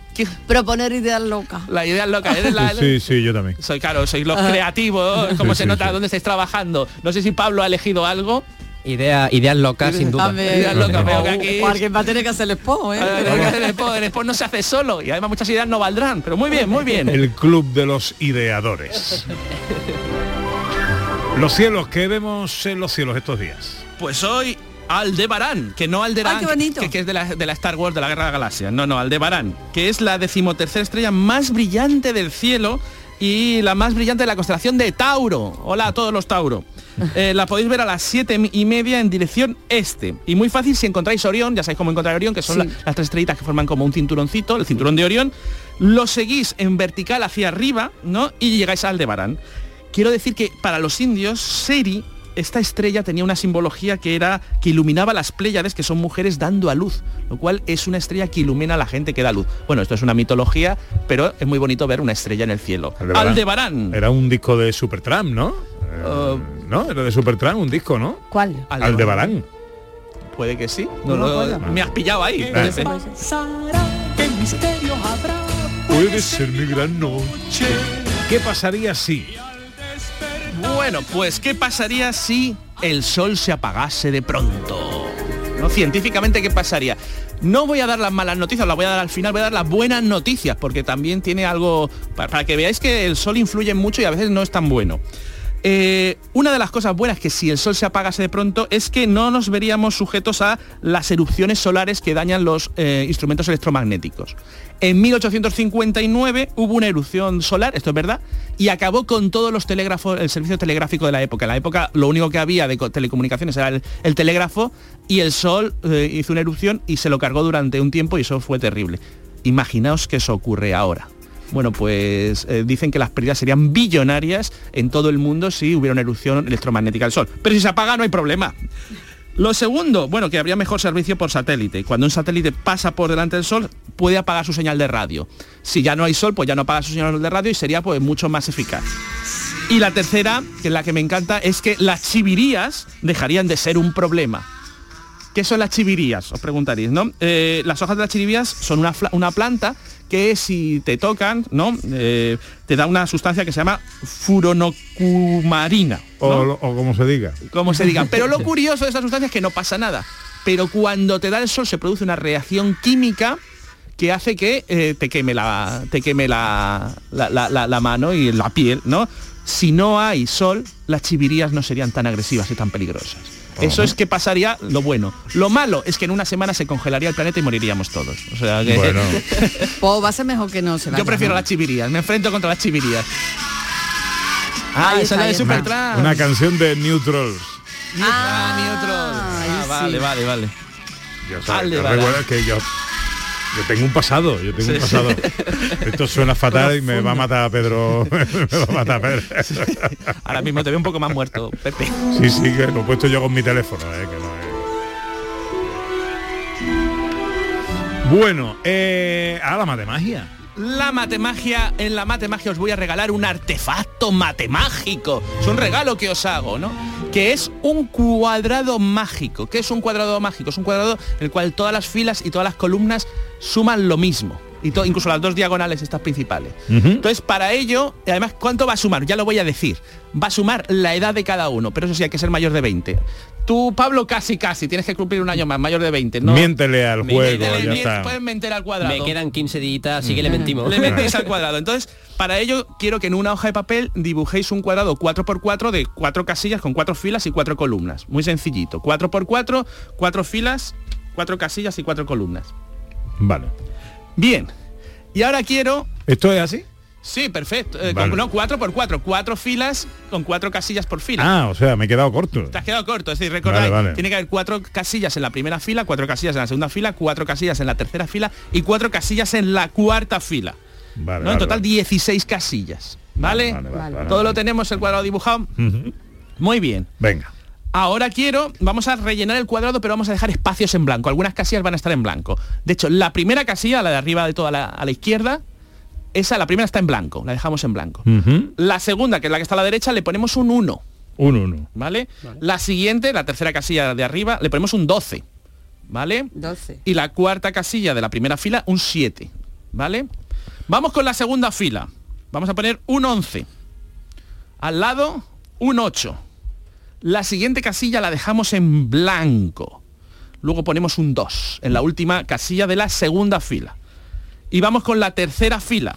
Proponer ideas locas. La idea es loca. eres la- Sí, sí, yo también. Soy claro, sois los creativos, como Sí, se sí, nota sí. dónde estáis trabajando. No sé si Pablo ha elegido algo. Idea, ideas locas, sin duda. Ideas locas, veo que aquí- O alguien va a tener que hacer el spot, ¿eh? Que hacer el spot no se hace solo y además muchas ideas no valdrán, pero muy bien, muy bien. El club de los ideadores. Los cielos, ¿qué vemos en los cielos estos días? Pues hoy Aldebarán, que no Alderán, Ay, qué bonito. que, que es de la, de la Star Wars, de la Guerra de la Galaxia. No, no, Aldebarán, que es la decimotercera estrella más brillante del cielo y la más brillante de la constelación de Tauro. Hola a todos los Tauro. Eh, la podéis ver a las siete y media en dirección este. Y muy fácil si encontráis Orión, ya sabéis cómo encontrar Orión, que son Sí. la- las tres estrellitas que forman como un cinturoncito, el cinturón de Orión. Lo seguís en vertical hacia arriba, ¿no? Y llegáis a Aldebarán. Quiero decir que para los indios, Seri, esta estrella tenía una simbología que era que iluminaba las Pléyades, que son mujeres dando a luz, lo cual es una estrella que ilumina a la gente que da luz. Bueno, esto es una mitología, pero es muy bonito ver una estrella en el cielo. Aldebarán. Era un disco de Supertramp, ¿no? Eh, ¿No? Era de Supertramp un disco, ¿no? ¿Cuál? Aldebarán. Puede que sí. No No, me lo- acuerdo. me has pillado ahí. Eh. Puede ser. ¿Qué misterio habrá? Puede ser mi gran noche. ¿Qué pasaría si? Bueno, pues ¿qué pasaría si el sol se apagase de pronto? ¿No? Científicamente, ¿qué pasaría? No voy a dar las malas noticias, las voy a dar al final, voy a dar las buenas noticias, porque también tiene algo, para, para que veáis que el sol influye mucho y a veces no es tan bueno. Eh, una de las cosas buenas que si el sol se apagase de pronto es que no nos veríamos sujetos a las erupciones solares que dañan los eh, instrumentos electromagnéticos. En 1859 hubo una erupción solar, esto es verdad, y acabó con todos los telégrafos, el servicio telegráfico de la época. En la época lo único que había de co- telecomunicaciones era el, el telégrafo y el sol eh, hizo una erupción y se lo cargó durante un tiempo y eso fue terrible. Imaginaos que eso ocurre ahora. Bueno, pues eh, dicen que las pérdidas serían billonarias en todo el mundo si hubiera una erupción electromagnética del Sol. Pero si se apaga no hay problema. Lo segundo, bueno, que habría mejor servicio por satélite. Cuando un satélite pasa por delante del Sol, puede apagar su señal de radio. Si ya no hay Sol, pues ya no apaga su señal de radio y sería pues mucho más eficaz. Y la tercera, que es la que me encanta, es que las chivirías dejarían de ser un problema. ¿Qué son las chivirías? Os preguntaréis, ¿no? Eh, las hojas de las chivirías son una, una planta que si te tocan, ¿no? Eh, te da una sustancia que se llama furonocumarina. ¿no? O, o como se diga. como se diga. Pero lo curioso de esta sustancia es que no pasa nada. Pero cuando te da el sol se produce una reacción química que hace que eh, te queme la te queme la, la, la- la- la mano y la piel, ¿no? Si no hay sol, las chivirías no serían tan agresivas y tan peligrosas. Eso es que pasaría lo bueno. Lo malo es que en una semana se congelaría el planeta y moriríamos todos. O sea que Bueno, Pues va a ser mejor que no se vaya. yo prefiero ¿no? las chivirías, me enfrento contra las chivirías. Ah, Ahí esa es la de está. Supertrans. una canción de Neutrals. Ah, Neutral. Ah, vale, vale, vale. Yo, sé, Vale, yo vale. recuerdo que yo, yo tengo un pasado, yo tengo un Sí. pasado. Esto suena fatal y me va a matar Pedro. me va a matar a Pedro. Ahora mismo te veo un poco más muerto, Pepe. Sí, sí, que lo he puesto yo con mi teléfono, eh, que no es. Bueno, eh, a la matemagia. La matemagia, en la matemagia os voy a regalar un artefacto matemágico. Es un regalo que os hago, ¿no? Que es un cuadrado mágico. ¿Qué es un cuadrado mágico? Es un cuadrado en el cual todas las filas y todas las columnas suman lo mismo. Y to- incluso las dos diagonales estas principales. Entonces, para ello, y además, ¿cuánto va a sumar? Ya lo voy a decir. Va a sumar la edad de cada uno, pero eso sí, hay que ser mayor de 20. Tú, Pablo, casi, casi, tienes que cumplir un año más, mayor de 20. ¿no? Miéntele al juego, Miéntele, ya mien- está. Puedes mentir al cuadrado. Me quedan 15 días, así que le mentimos. Le metéis al cuadrado. Entonces, para ello quiero que en una hoja de papel dibujéis un cuadrado 4x4 de cuatro casillas con cuatro filas y cuatro columnas. Muy sencillito. 4x4, cuatro filas, cuatro casillas y cuatro columnas. Vale. Bien. Y ahora quiero... ¿Esto es así? Sí, perfecto. Eh, Vale. con- no, 4x4, cuatro filas con cuatro casillas por fila. Ah, o sea, me he quedado corto. Te has quedado corto, es decir, recordad, Vale, vale. tiene que haber cuatro casillas en la primera fila, cuatro casillas en la segunda fila, cuatro casillas en la tercera fila y cuatro casillas en la cuarta fila. Vale, ¿no? En total vale. 16 casillas. ¿Vale? Vale, vale, vale, Todo vale. lo tenemos el cuadrado dibujado. Muy bien. Venga. Ahora quiero, vamos a rellenar el cuadrado, pero vamos a dejar espacios en blanco. Algunas casillas van a estar en blanco. De hecho, la primera casilla, la de arriba de toda la, a la izquierda, esa, la primera está en blanco, la dejamos en blanco. La segunda, que es la que está a la derecha, le ponemos un 1. Un uno. ¿Vale? La siguiente, la tercera casilla de arriba, le ponemos un 12. ¿Vale? 12. Y la cuarta casilla de la primera fila, un 7. ¿Vale? Vamos con la segunda fila. Vamos a poner un 11. Al lado, un 8. La siguiente casilla la dejamos en blanco. Luego ponemos un 2 en la última casilla de la segunda fila. Y vamos con la tercera fila.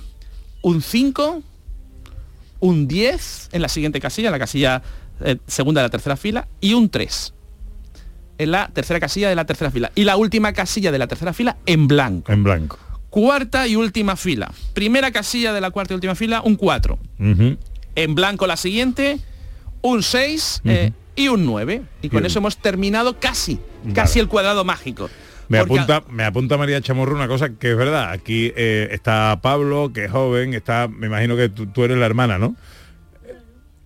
Un 5, un 10 en la siguiente casilla, en la casilla eh, segunda de la tercera fila, y un 3 en la tercera casilla de la tercera fila. Y la última casilla de la tercera fila en blanco. En blanco. Cuarta y última fila. Primera casilla de la cuarta y última fila, un 4. Ujú. En blanco la siguiente, un 6 eh, y un 9. Y con Bien. eso hemos terminado casi, casi el cuadrado mágico. Me Porque- apunta, me apunta María Chamorro una cosa que es verdad. Aquí eh, está Pablo, que es joven, está, me imagino que tú, tú eres la hermana, ¿no?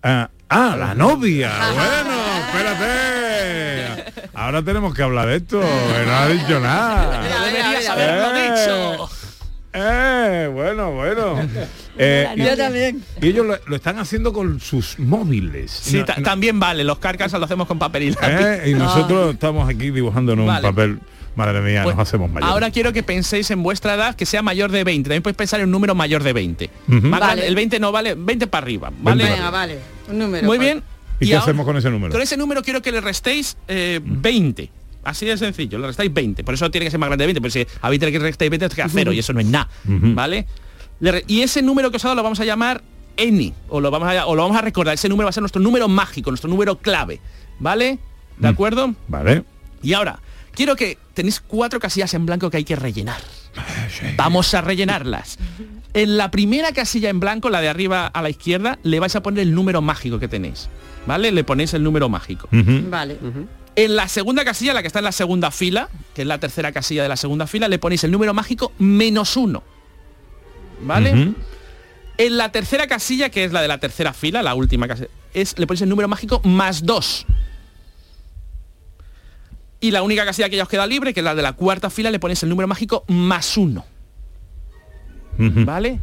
Ah, ah, la novia. Bueno, espérate. Ahora tenemos que hablar de esto. No ha dicho nada. Ya deberías haberlo Eh. dicho. Eh, bueno, bueno. Eh, y- Yo también. y ellos lo, lo están haciendo con sus móviles. Sí, No- ta- no- también vale, los carcas lo hacemos con papel y lápiz. eh, y nosotros estamos aquí dibujando en un Vale. papel. Madre mía, Pues, nos hacemos mayores. Ahora quiero que penséis en vuestra edad que sea mayor de 20. También podéis pensar en un número mayor de 20. Ujú. Más Vale. grande, el 20 no vale, 20 para arriba. ¿vale? para Venga, vale. Un número. Muy pues. bien. ¿Y, qué ahora- hacemos con ese número? Con ese número quiero que le restéis eh, 20. Así de sencillo, le restáis 20. Por eso tiene que ser más grande de 20. Pero si a 20 le restáis 20, os queda cero y eso no es nada. ¿Vale? Y ese número que os he dado lo vamos a llamar Eni. O lo, vamos a, o lo vamos a recordar. Ese número va a ser nuestro número mágico, nuestro número clave. ¿Vale? ¿De Mm. acuerdo? Vale. Y ahora, quiero que tenéis cuatro casillas en blanco que hay que rellenar. Vamos a rellenarlas. En la primera casilla en blanco, la de arriba a la izquierda, le vais a poner el número mágico que tenéis. ¿Vale? Le ponéis el número mágico. Vale. En la segunda casilla, la que está en la segunda fila, que es la tercera casilla de la segunda fila, le ponéis el número mágico menos uno. ¿Vale? En la tercera casilla, que es la de la tercera fila, la última casilla, es, le ponéis el número mágico más dos. Y la única casilla que ya os queda libre, que es la de la cuarta fila, le ponéis el número mágico más uno. ¿Vale?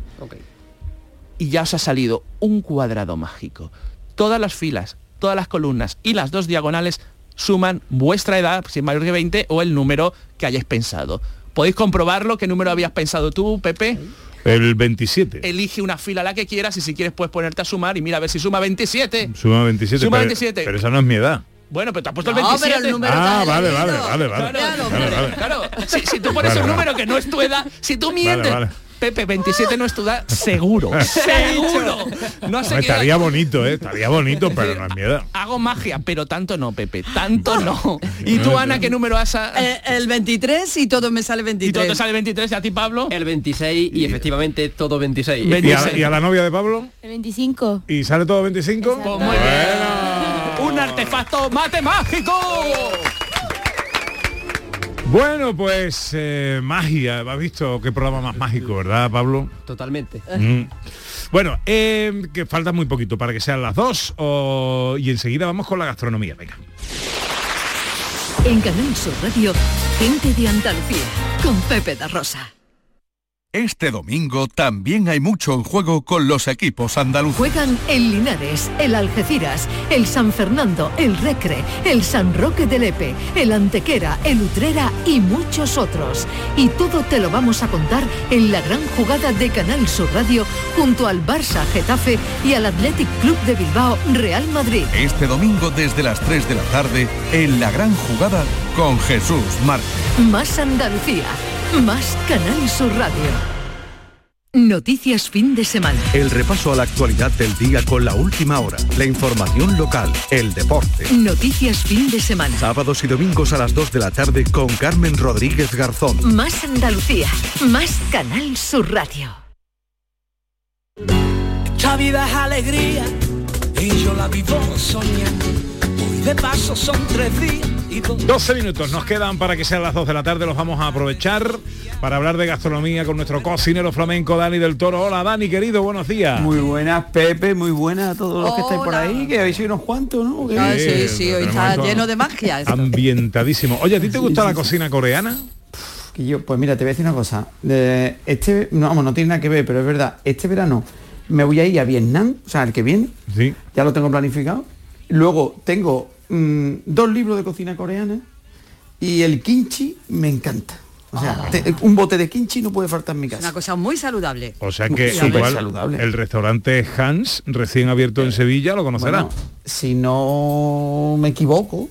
Y ya os ha salido un cuadrado mágico. Todas las filas, todas las columnas y las dos diagonales suman vuestra edad, si es mayor que 20, o el número que hayáis pensado. ¿Podéis comprobarlo? ¿Qué número habías pensado tú, Pepe? El 27. Elige una fila la que quieras y si quieres puedes ponerte a sumar y mira a ver si suma 27. Suma 27. Suma pero, 27. pero esa no es mi edad. Bueno, pero te has puesto el No, 27. pero el número Ah, vale, vale, vale, vale. Claro, Vale, vale. claro. Si, si tú pones Vale, un vale. número que no es tu edad, si tú mientes, vale. Pepe, 27 no es tu edad, seguro. seguro. No sé estaría bonito, ¿eh? Estaría bonito, pero no es miedo. Hago magia, pero tanto no, Pepe, tanto no. ¿Y tú, Ana, qué número has... a- Eh, el 23 y todo me sale ¿Y 23. todo te sale 23 y a ti, Pablo? El 26 y efectivamente todo 26. ¿Y a, y a la novia de Pablo? El 25. ¿Y sale todo 25? Pues muy bien. Un artefacto matemático. Bueno, pues eh, magia. ¿Has visto qué programa más mágico, verdad, Pablo? Totalmente. Mm. Bueno, eh, que falta muy poquito para que sean las dos o- y enseguida vamos con la gastronomía. Venga. En Canal Sur Radio, gente de Andalucía, con Pepe da Rosa. Este domingo también hay mucho en juego con los equipos andaluces. Juegan el Linares, el Algeciras, el San Fernando, el Recre, el San Roque de Lepe, el Antequera, el Utrera y muchos otros. Y todo te lo vamos a contar en la gran jugada de Canal Sur Radio junto al Barça Getafe y al Athletic Club de Bilbao Real Madrid. Este domingo desde las 3 de la tarde en la gran jugada con Jesús Márquez. Más Andalucía, más Canal Sur Radio. Noticias fin de semana. El repaso a la actualidad del día con la última hora, la información local, el deporte. Noticias fin de semana. Sábados y domingos a las 2 de la tarde con Carmen Rodríguez Garzón. Más Andalucía, más Canal Sur Radio. Esta vida es alegría y yo la vivo soñando. De paso son tres días y dos. 12 minutos nos quedan para que sean las 2 de la tarde, los vamos a aprovechar para hablar de gastronomía con nuestro cocinero flamenco Dani del Toro. Hola Dani, querido, buenos días. Muy buenas, Pepe, muy buenas a todos los que estáis por ahí, que habéis sido unos cuantos, ¿no? Ah, sí, sí, hoy está lleno de magia. esto. Ambientadísimo. Oye, ¿a ti te gusta la cocina coreana? Que yo, pues mira, te voy a decir una cosa. De este, no, vamos, no tiene nada que ver, pero es verdad, este verano me voy a ir a Vietnam, o sea, el que viene, Sí. ya lo tengo planificado. Luego tengo mm, dos libros de cocina coreana y el kimchi me encanta. O sea, te- un bote de kimchi no puede faltar en mi Es una casa. cosa muy saludable. O sea que igual saludable. el restaurante Hans, recién abierto en Sevilla, lo conocerá. Bueno, si no me equivoco,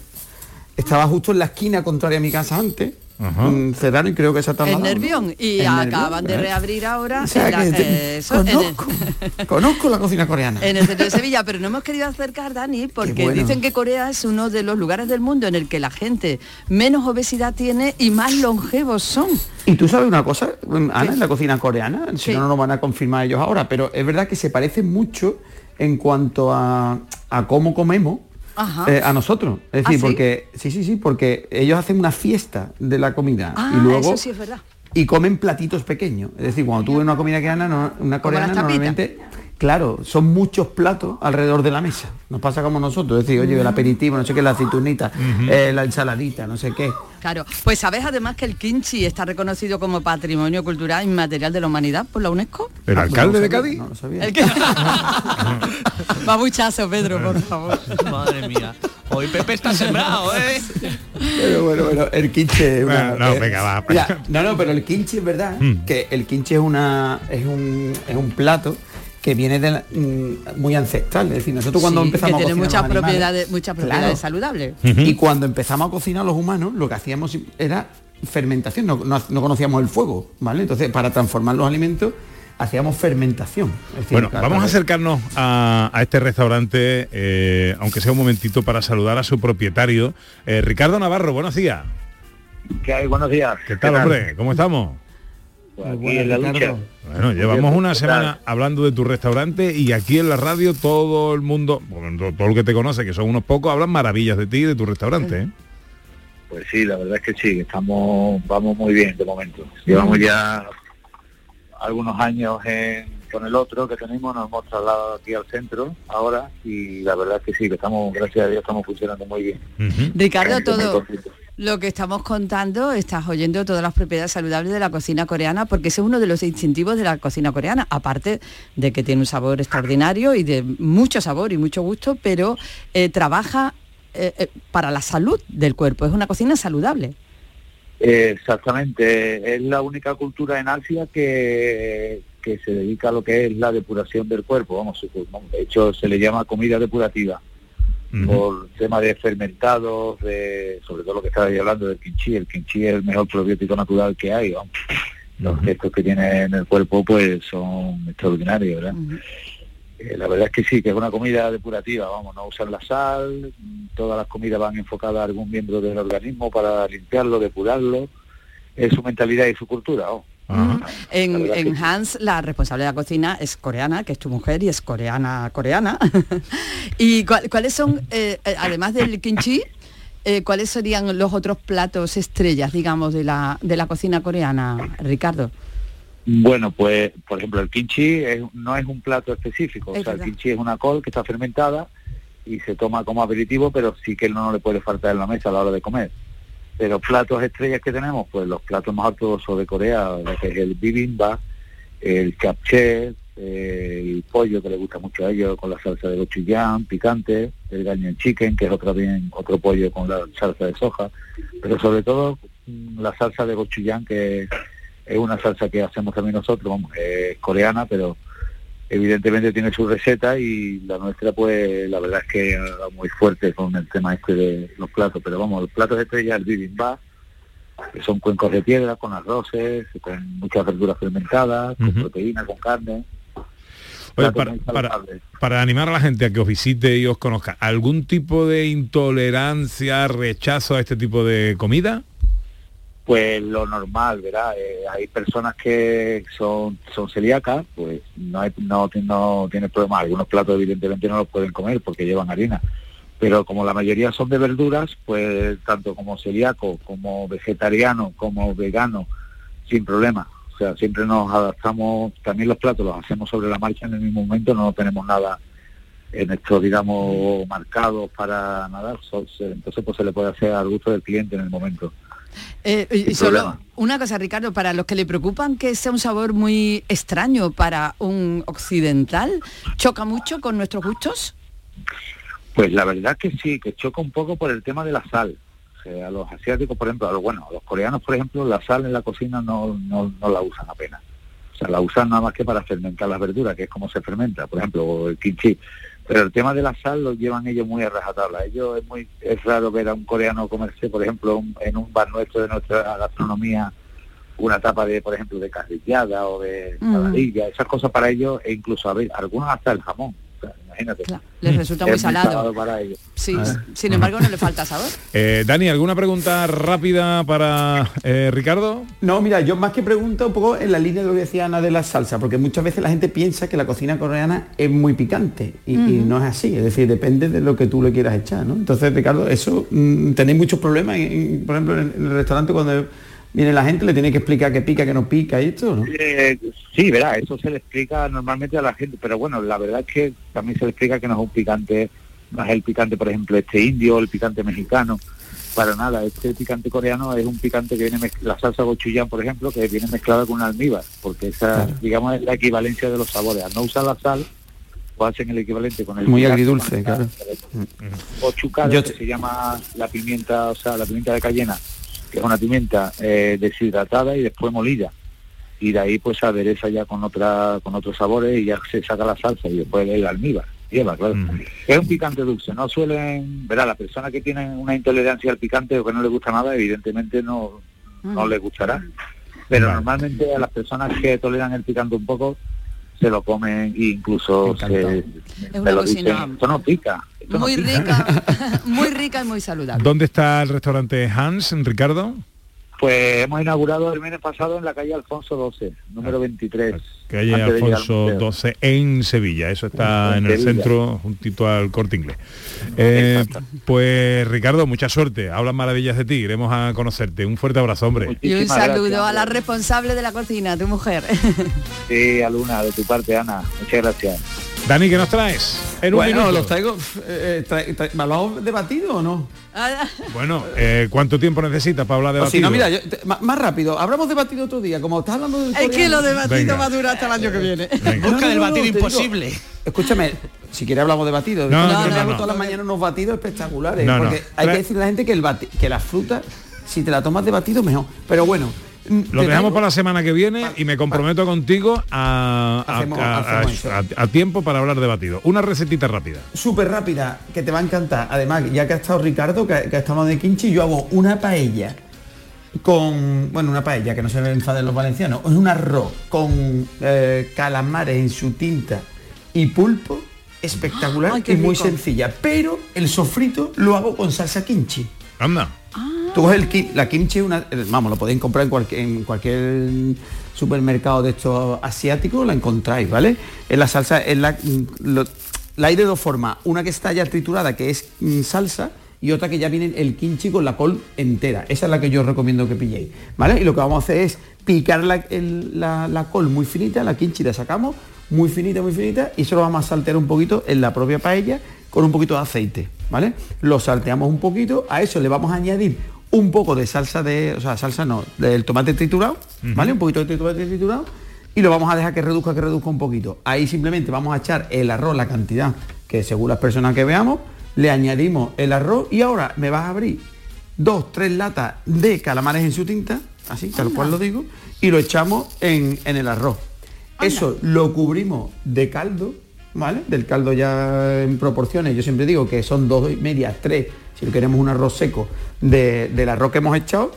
estaba justo en la esquina contraria a mi casa antes. Ajá. mm, Cerraron y creo que se ha En trasladado, ¿no? Nervión. Y En Nervión, acaban de ¿eh? reabrir ahora O sea en, la- que te- eh, eso, en el- conozco, la cocina coreana. en el centro de Sevilla, pero no hemos querido acercar, Dani, porque bueno. dicen que Corea es uno de los lugares del mundo en el que la gente menos obesidad tiene y más longevos son. Y tú sabes una cosa, Ana, ¿Qué? en la cocina coreana, si ¿Qué? no, no lo van a confirmar ellos ahora, pero es verdad que se parece mucho en cuanto a, a cómo comemos. Eh, a nosotros. Es decir, ¿Ah, sí? porque sí, sí, sí, porque ellos hacen una fiesta de la comida Ah, y luego eso sí es verdad. y comen platitos pequeños. Es decir, cuando tú ves una comida coreana, no- una coreana normalmente, claro, son muchos platos alrededor de la mesa. Nos pasa como nosotros, es decir, oye, el aperitivo, no sé qué, la aceitunita, eh, la ensaladita, no sé qué. Claro, pues sabes además que el kimchi está reconocido como Patrimonio Cultural Inmaterial de la Humanidad por la UNESCO. ¿El Ah, alcalde no de Cádiz? No lo sabía. El que... Va muchazo, Pedro, por favor. Madre mía. Hoy Pepe está sembrado, ¿eh? Pero bueno, bueno, el Bueno, no, eh, venga, va. mira, no, no, pero el kimchi es verdad Mm. que el kimchi es una es un, es un plato que viene de la- mm, muy ancestral. Es decir, nosotros cuando Sí, empezamos que a tiene cocinar muchas los animales- propiedades, muchas Claro. propiedades saludables. Y cuando empezamos a cocinar los humanos, lo que hacíamos era fermentación, no, no- no conocíamos el fuego, ¿vale? Entonces, para transformar los alimentos, hacíamos fermentación. Decir, Bueno, claro, vamos a acercarnos a, a este restaurante, eh, aunque sea un momentito, para saludar a su propietario, eh, Ricardo Navarro. Buenos días. ¿Qué hay? Buenos días. ¿Qué tal, hombre? ¿Cómo estamos? Pues aquí en la lucha. Bueno, llevamos una semana hablando de tu restaurante y aquí en la radio todo el mundo, bueno, todo- todo el que te conoce, que son unos pocos, hablan maravillas de ti y de tu restaurante. ¿eh? Pues sí, la verdad es que sí, estamos, vamos muy bien de momento. Llevamos ya algunos años en- con el otro que tenemos, nos hemos trasladado aquí al centro ahora y la verdad es que sí, que estamos, gracias a Dios, estamos funcionando muy bien. Ricardo, Estoy muy todo. Lo que estamos contando, estás oyendo todas las propiedades saludables de la cocina coreana, porque ese es uno de los distintivos de la cocina coreana, aparte de que tiene un sabor extraordinario y de mucho sabor y mucho gusto, pero eh, trabaja eh, eh, para la salud del cuerpo, es una cocina saludable. Exactamente, es la única cultura en Asia que, que se dedica a lo que es la depuración del cuerpo, vamos, de hecho se le llama comida depurativa. Por tema de fermentados, de sobre todo lo que estaba hablando del kimchi. El kimchi es el mejor probiótico natural que hay. vamos. Los efectos que tiene en el cuerpo pues son extraordinarios, ¿verdad? Eh, la verdad es que sí, que es una comida depurativa, vamos, no usan la sal, todas las comidas van enfocadas a algún miembro del organismo para limpiarlo, depurarlo, es su mentalidad y su cultura. En, en Hans, la responsable de la cocina es coreana, que es tu mujer y es coreana, coreana. ¿Y cuál- cuáles son, eh, eh, además del kimchi, eh, cuáles serían los otros platos estrellas, digamos, de la, de la cocina coreana, Ricardo? Bueno, pues, por ejemplo, el kimchi es- no es un plato específico, o sea, el kimchi es una col que está fermentada y se toma como aperitivo, pero sí que no le puede faltar en la mesa a la hora de comer. Pero platos estrellas que tenemos, pues los platos más ortodoxos de Corea, que es el bibimbap, el capché, eh, el pollo que le gusta mucho a ellos con la salsa de gochujang, picante, el ganyan chicken, que es otra bien otro pollo con la salsa de soja, pero sobre todo mm, la salsa de gochujang que es una salsa que hacemos también nosotros, es coreana, pero evidentemente tiene su receta y la nuestra pues la verdad es que muy fuerte con el tema este de los platos, pero vamos, los platos estrella el bibimbap, que son cuencos de piedra con arroces, con muchas verduras fermentadas, con Ujú. proteína, con carne. Oye, para animar a la gente a que os visite y os conozca, ¿algún tipo de intolerancia, rechazo a este tipo de comida? Pues lo normal, ¿verdad? Eh, hay personas que son, son celíacas, pues no, hay, no, no tiene problema. Algunos platos evidentemente no los pueden comer porque llevan harina. Pero como la mayoría son de verduras, pues tanto como celíaco, como vegetariano, como vegano, sin problema. O sea, siempre nos adaptamos, también los platos los hacemos sobre la marcha en el mismo momento, no tenemos nada en esto, digamos, marcados para nada. Entonces pues se le puede hacer al gusto del cliente en el momento. Eh, y Sin solo problema. una cosa, Ricardo, para los que le preocupan que sea un sabor muy extraño para un occidental, ¿choca mucho con nuestros gustos? Pues la verdad que sí, que choca un poco por el tema de la sal. O sea, a los asiáticos, por ejemplo, a los, bueno, a los coreanos, por ejemplo, la sal en la cocina no, no, no la usan apenas. O sea, la usan nada más que para fermentar las verduras, que es como se fermenta, por ejemplo, el kimchi. Pero el tema de la sal lo llevan ellos muy a rajatabla. Ellos es muy es raro ver a un coreano comerse, por ejemplo, un- en un bar nuestro de nuestra gastronomía, una tapa de, por ejemplo, de carrillada o de Mm. saladilla, esas cosas para ellos, e incluso, a ver, algunos hasta el jamón. Imagínate. Les resulta muy salado. para ellos. Sí, Ah. sin embargo no le falta sabor. Eh, Dani, ¿alguna pregunta rápida para eh, Ricardo? No, mira, yo más que pregunto un poco en la línea de lo que decía Ana de la salsa, porque muchas veces la gente piensa que la cocina coreana es muy picante y, no es así, es decir, depende de lo que tú le quieras echar, ¿no? Entonces, Ricardo, eso mm, tenéis muchos problemas, en- en- por ejemplo, en, en el restaurante cuando viene la gente le tiene que explicar que pica, que no pica y esto, ¿no? Eh, sí, verá, eso se le explica normalmente a la gente, pero bueno, la verdad es que también se le explica que no es un picante, no es el picante, por ejemplo, este indio, el picante mexicano, para nada, este picante coreano es un picante que viene, la salsa gochujang, por ejemplo, que viene mezclada con un almíbar, porque esa, digamos, es la equivalencia de los sabores, al no usar la sal, pues hacen el equivalente con el Muy picante, agridulce, claro. gochucaro, Yo que te- se llama la pimienta, o sea, la pimienta de cayena, que es una pimienta eh, deshidratada y después molida. Y de ahí pues se adereza ya con otra con otros sabores y ya se saca la salsa y después el almíbar. Lleva, claro. Es un picante dulce, no suelen, verá, la persona que tiene una intolerancia al picante o que no le gusta nada, evidentemente no, no le gustará. Pero normalmente a las personas que toleran el picante un poco, se lo comen e incluso se, Es me una lo cocina dicen, esto no pica. esto no muy pica". rica, muy rica y muy saludable. ¿Dónde está el restaurante Hans, Ricardo? Pues hemos inaugurado el mes pasado en la calle Alfonso XII, número 23. Calle antes de llegar al Alfonso. 12 en Sevilla. Eso está En en el centro, juntito al corte inglés. Eh, pues Ricardo, mucha suerte. Hablan maravillas de ti. Iremos a conocerte. Un fuerte abrazo, hombre. Y un saludo gracias, a la responsable de la cocina, tu mujer. Sí, Aluna, de tu parte, Ana. Muchas gracias. Dani, ¿qué nos traes? En un bueno, minuto. los traigo. eh, tra- tra- ¿Me lo has debatido o no? Bueno, eh, ¿cuánto tiempo necesitas para hablar de O si no, batido? mira, yo- te- más, rápido. Hablamos debatido otro día. Como estás hablando del Es que lo de batido Venga. va a durar hasta el año que viene. Busca del batido imposible. escúchame, si quieres hablamos de batidos. No, no, hago no, no. todas las mañanas unos batidos espectaculares. No, no. porque hay que decirle a la gente que el bati- que la fruta, si te la tomas de batido, mejor. Pero bueno, Lo te dejamos para la semana que viene y me comprometo contigo a, a- Hacemos- a- a- hacemos eso. a- a tiempo para hablar de batido. Una recetita rápida. súper rápida, que te va a encantar. Además, ya que ha estado Ricardo, que, que ha estado de Kimchi, yo hago una paella con, bueno, una paella, que no se me enfaden los valencianos, es un arroz con eh, calamares en su tinta y pulpo, espectacular Ay, y muy rico. sencilla. Pero el sofrito lo hago con salsa kimchi. Anda. Tú coges el kim- la kimchi, una, eh, vamos, lo podéis comprar en cualquier, en cualquier supermercado de estos asiáticos, la encontráis, ¿vale? Es la salsa, es la, mm, lo- hay de dos formas, una que está ya triturada, que es mm, salsa, y otra que ya viene el kimchi con la col entera. Esa es la que yo recomiendo que pilléis, ¿vale? Y lo que vamos a hacer es picar la, la- col muy finita, la kimchi la sacamos, muy finita, muy finita, y eso lo vamos a saltear un poquito en la propia paella con un poquito de aceite, ¿vale? Lo salteamos un poquito, a eso le vamos a añadir un poco de salsa de, o sea, salsa no, del tomate triturado, ¿vale? Un poquito de tomate triturado y lo vamos a dejar que reduzca, que reduzca un poquito. Ahí simplemente vamos a echar el arroz, la cantidad que según las personas que veamos, le añadimos el arroz y ahora me vas a abrir dos, tres latas de calamares en su tinta, así, tal cual lo digo, y lo echamos en, en el arroz. Eso lo cubrimos de caldo, ¿vale? Del caldo ya en proporciones. Yo siempre digo que son dos y media, tres, si queremos un arroz seco, de- del arroz que hemos echado.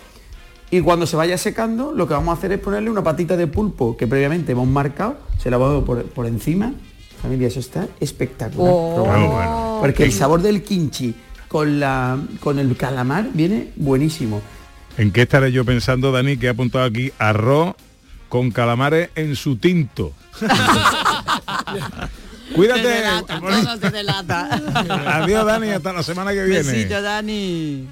Y cuando se vaya secando, lo que vamos a hacer es ponerle una patita de pulpo que previamente hemos marcado, se la vamos por, por encima. Familia, eso está espectacular. Oh. Bueno, Porque el sabor del kimchi con, la, con el calamar viene buenísimo. ¿En qué estaré yo pensando, Dani, que ha apuntado aquí arroz con calamares en su tinto? Cuídate. Te delata, todo te delata. Adiós, Dani, hasta la semana que viene. Besito, Dani.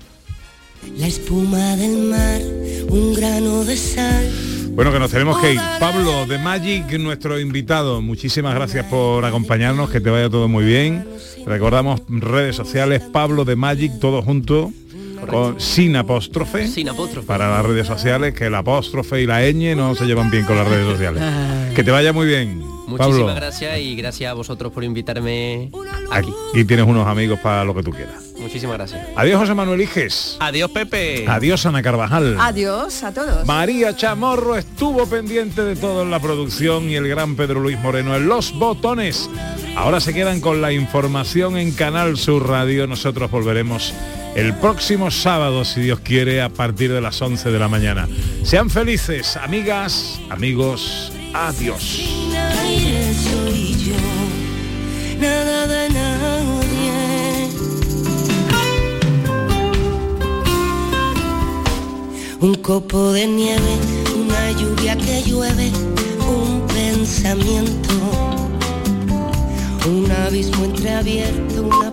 La espuma del mar, un grano de sal. Bueno, que nos tenemos que ir. Pablo de Magic, nuestro invitado, muchísimas gracias por acompañarnos, que te vaya todo muy bien. Recordamos redes sociales, Pablo de Magic, todo junto, con, sin apóstrofe. Sin apóstrofe. Para las redes sociales, que el apóstrofe y la ñ no se llevan bien con las redes sociales. Que te vaya muy bien. Muchísimas Pablo, gracias y gracias a vosotros por invitarme aquí. aquí tienes unos amigos para lo que tú quieras. Muchísimas gracias. Adiós, José Manuel Iges. Adiós, Pepe. Adiós, Ana Carvajal. Adiós a todos. María Chamorro estuvo pendiente de todo en la producción y el gran Pedro Luis Moreno en los botones. Ahora se quedan con la información en Canal Sur Radio. Nosotros volveremos el próximo sábado, si Dios quiere, a partir de las 11 de la mañana. Sean felices, amigas, amigos. Adiós. Aire soy yo, nada de nadie. Un copo de nieve, una lluvia que llueve, un pensamiento, un abismo entreabierto, una